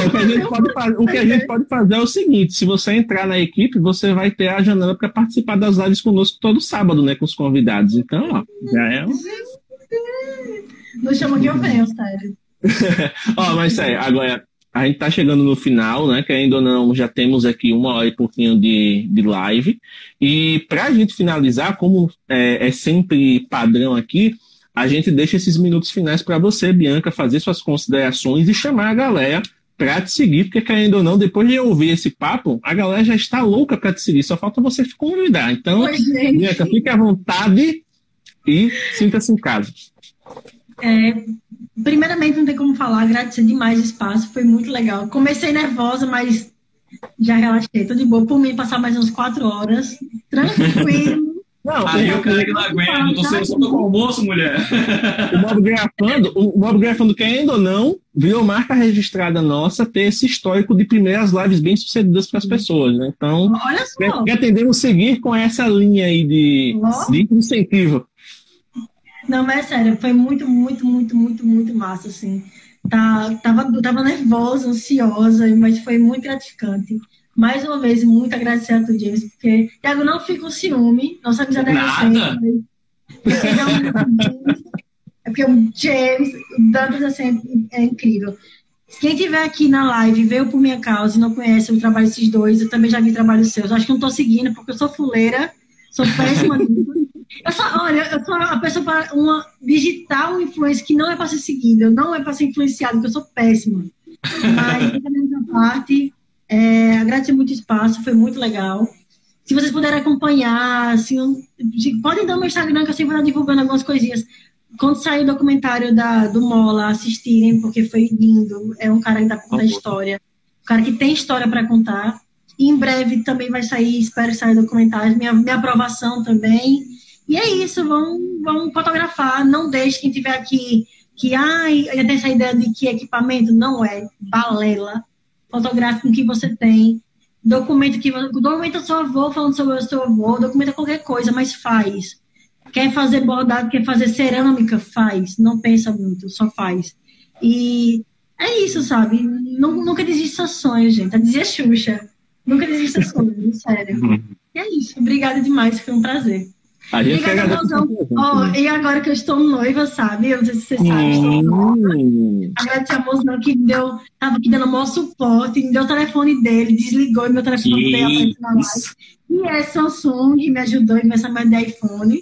o, que a gente pode fazer, o que a gente pode fazer é o seguinte: se você entrar na equipe, você vai ter a janela para participar das lives conosco todo sábado, né? Com os convidados. Então, ó, já é. Não chama que eu venho, sério. Ó, oh, mas sério, agora a gente tá chegando no final, né? Querendo ou não, já temos aqui uma hora e pouquinho de, de live. E para a gente finalizar, como é, é, sempre padrão aqui, a gente deixa esses minutos finais para você, Bianca, fazer suas considerações e chamar a galera para te seguir, porque querendo ou não, depois de ouvir esse papo, a galera já está louca para te seguir, só falta você convidar. Então, Oi, Bianca, fique à vontade e sinta-se em casa. É, primeiramente, não tem como falar, agradecer demais o espaço, foi muito legal. Comecei nervosa, mas já relaxei, tô de boa. Por mim, passar mais uns quatro horas, tranquilo. Não, aí o cara que não aguenta, não tô sendo só com almoço, mulher. O Mob Grafando, o Mob Grafando, querendo ou não, virou marca registrada nossa ter esse histórico de primeiras lives bem sucedidas para as pessoas, né? Então, pretendemos seguir com essa linha aí de, de incentivo. Não, mas é sério, foi muito, muito, muito, muito, muito massa, assim. Tá, tava, tava nervosa, ansiosa, mas foi muito gratificante. Mais uma vez, muito agradecer a tu, James, porque Thiago não fica com ciúme, nossa amizade é recente. É porque o James, o Dantas assim, é incrível. Quem tiver aqui na live, veio por minha causa e não conhece o trabalho desses dois, eu também já vi trabalho seus. Acho que não tô seguindo, porque eu sou fuleira, sou péssima nisso. Eu sou, olha, eu sou uma pessoa para uma digital influência que não é para ser seguida, não é para ser influenciada, porque eu sou péssima. Mas, da minha parte, é, agradecer muito o espaço, foi muito legal. Se vocês puderem acompanhar, assim, podem dar o meu Instagram, que eu sempre vou divulgando algumas coisinhas. Quando sair o documentário da, do Mola, assistirem, porque foi lindo. É um cara que dá para contar história. Um cara que tem história para contar. E em breve também vai sair, espero sair documentário, minha, minha aprovação também. E é isso, vão, vão fotografar. Não deixe quem tiver aqui que, ai, tem essa ideia de que equipamento não é balela. Fotografe com o que você tem. Documento que documenta seu avô falando sobre o seu avô, documenta qualquer coisa, mas faz. Quer fazer bordado, quer fazer cerâmica, faz. Não pensa muito, só faz. E é isso, sabe? Nunca desista sonho, gente. A dizer Xuxa. Nunca desista sonho, sério. Uhum. E é isso. Obrigada demais, foi um prazer. A gente e, mozão, oh, e agora que eu estou noiva, sabe? Eu não sei se você sabe, estou noiva. Agradecer a mozão que deu, tava aqui dando o maior suporte, me deu o telefone dele, desligou meu telefone dele na live. E é Samsung, me ajudou em essa mais de iPhone.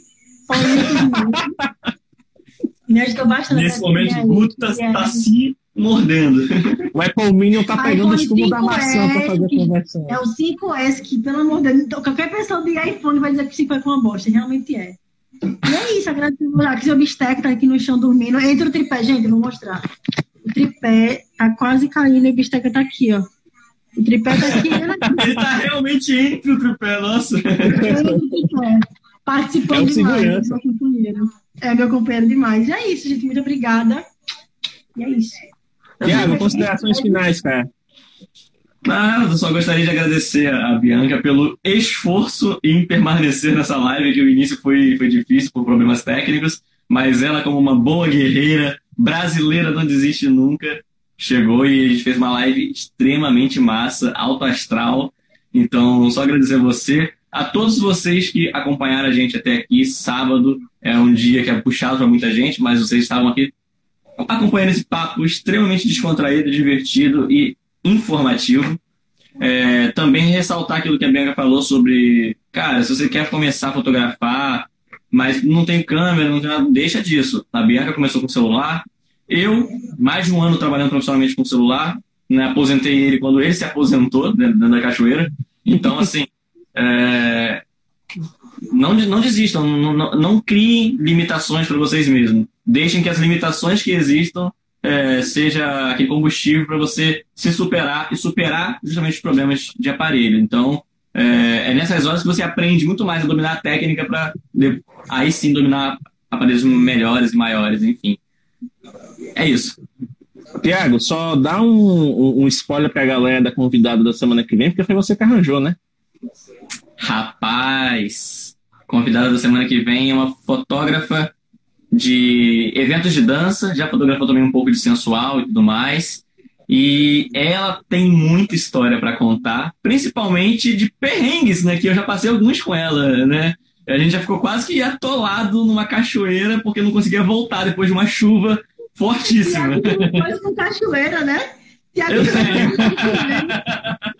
me ajudou bastante. Nesse momento, o Guto está tá se mordendo. O Apple Minion tá pegando o escudo da maçã para fazer a conversão. É o 5S que, pelo amor de Deus, então, qualquer pessoa de iPhone vai dizer que o 5 é uma bosta. Realmente é. E é isso, agradeço que seu bisteca tá aqui no chão dormindo. Entre o tripé, gente, vou mostrar. O tripé tá quase caindo e o bisteca tá aqui, ó. O tripé tá aqui. Ele tá realmente entre o tripé, nossa. Participando é demais, meu companheiro. É meu companheiro demais. E é isso, gente. Muito obrigada. E é isso. Tiago, considerações finais, cara. Ah, eu só gostaria de agradecer a Bianca pelo esforço em permanecer nessa live, que o início foi, foi difícil por problemas técnicos, mas ela, como uma boa guerreira brasileira, não desiste nunca, chegou e a gente fez uma live extremamente massa, alto astral. Então, só agradecer a você, a todos vocês que acompanharam a gente até aqui. Sábado é um dia que é puxado para muita gente, mas vocês estavam aqui acompanhando esse papo extremamente descontraído, divertido e informativo. É, também ressaltar aquilo que a Bianca falou sobre, cara, se você quer começar a fotografar, mas não tem câmera, não tem deixa disso. A Bianca começou com celular. Eu, mais de um ano trabalhando profissionalmente com celular, né, aposentei ele quando ele se aposentou dentro da cachoeira. Então, assim, é, não, não desistam, não, não, não criem limitações para vocês mesmos deixem que as limitações que existam é, seja aquele combustível para você se superar e superar justamente os problemas de aparelho. Então, é, é, nessas horas que você aprende muito mais a dominar a técnica para aí sim dominar aparelhos melhores e maiores, enfim. É isso. Tiago, só dá um, um spoiler para a galera da convidada da semana que vem, porque foi você que arranjou, né? Rapaz, convidada da semana que vem é uma fotógrafa de eventos de dança, já fotografou também um pouco de sensual e tudo mais. E ela tem muita história para contar, principalmente de perrengues, né? Que eu já passei alguns com ela, né? A gente já ficou quase que atolado numa cachoeira porque não conseguia voltar depois de uma chuva fortíssima. Depois com cachoeira, né? Eu tenho.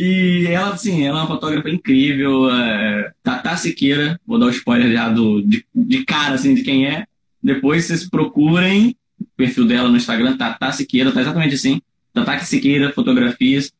E ela, assim, ela é uma fotógrafa incrível. É, Tata Siqueira, vou dar o um spoiler já do, de, de cara, assim, de quem é. Depois vocês procurem o perfil dela no Instagram, Tata Siqueira, tá exatamente assim. Tata Siqueira, fotografias.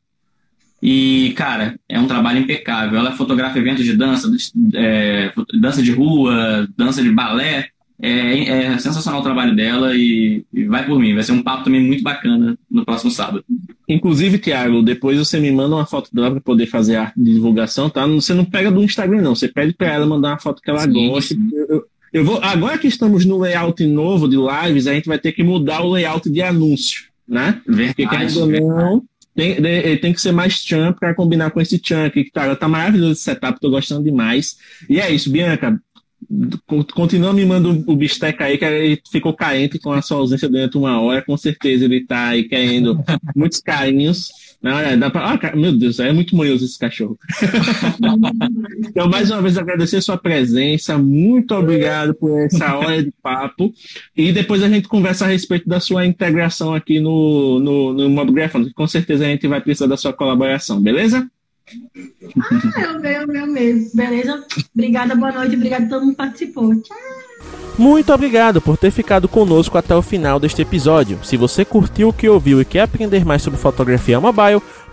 E, cara, é um trabalho impecável. Ela fotografa eventos de dança, é, dança de rua, dança de balé. É, é, sensacional o trabalho dela e, e, vai por mim. Vai ser um papo também muito bacana no próximo sábado. Inclusive, Thiago, depois você me manda uma foto dela para poder fazer a arte de divulgação, tá? Você não pega do Instagram, não. Você pede para ela mandar uma foto que ela sim, gosta. Eu, eu, vou, agora que estamos no layout novo de lives, a gente vai ter que mudar o layout de anúncio, né? Verdade, Porque querendo não, tem, tem que ser mais chunk para combinar com esse chunk. Que tá, tá maravilhoso esse setup, tô gostando demais. E é isso, Bianca continua me mandando o bisteca aí, que ele ficou carente com a sua ausência durante uma hora. Com certeza ele tá aí querendo muitos carinhos. Não, dá pra... ah, meu Deus, é muito manhoso esse cachorro. então, mais uma vez, agradecer a sua presença. Muito obrigado por essa hora de papo. E depois a gente conversa a respeito da sua integração aqui no, no, no Mobgraph. Com certeza a gente vai precisar da sua colaboração, beleza? Ah, eu vejo, eu mesmo. Beleza? Obrigada, boa noite. Obrigada a todo mundo que participou. Tchau. Muito obrigado por ter ficado conosco até o final deste episódio. Se você curtiu o que ouviu e quer aprender mais sobre fotografia mobile,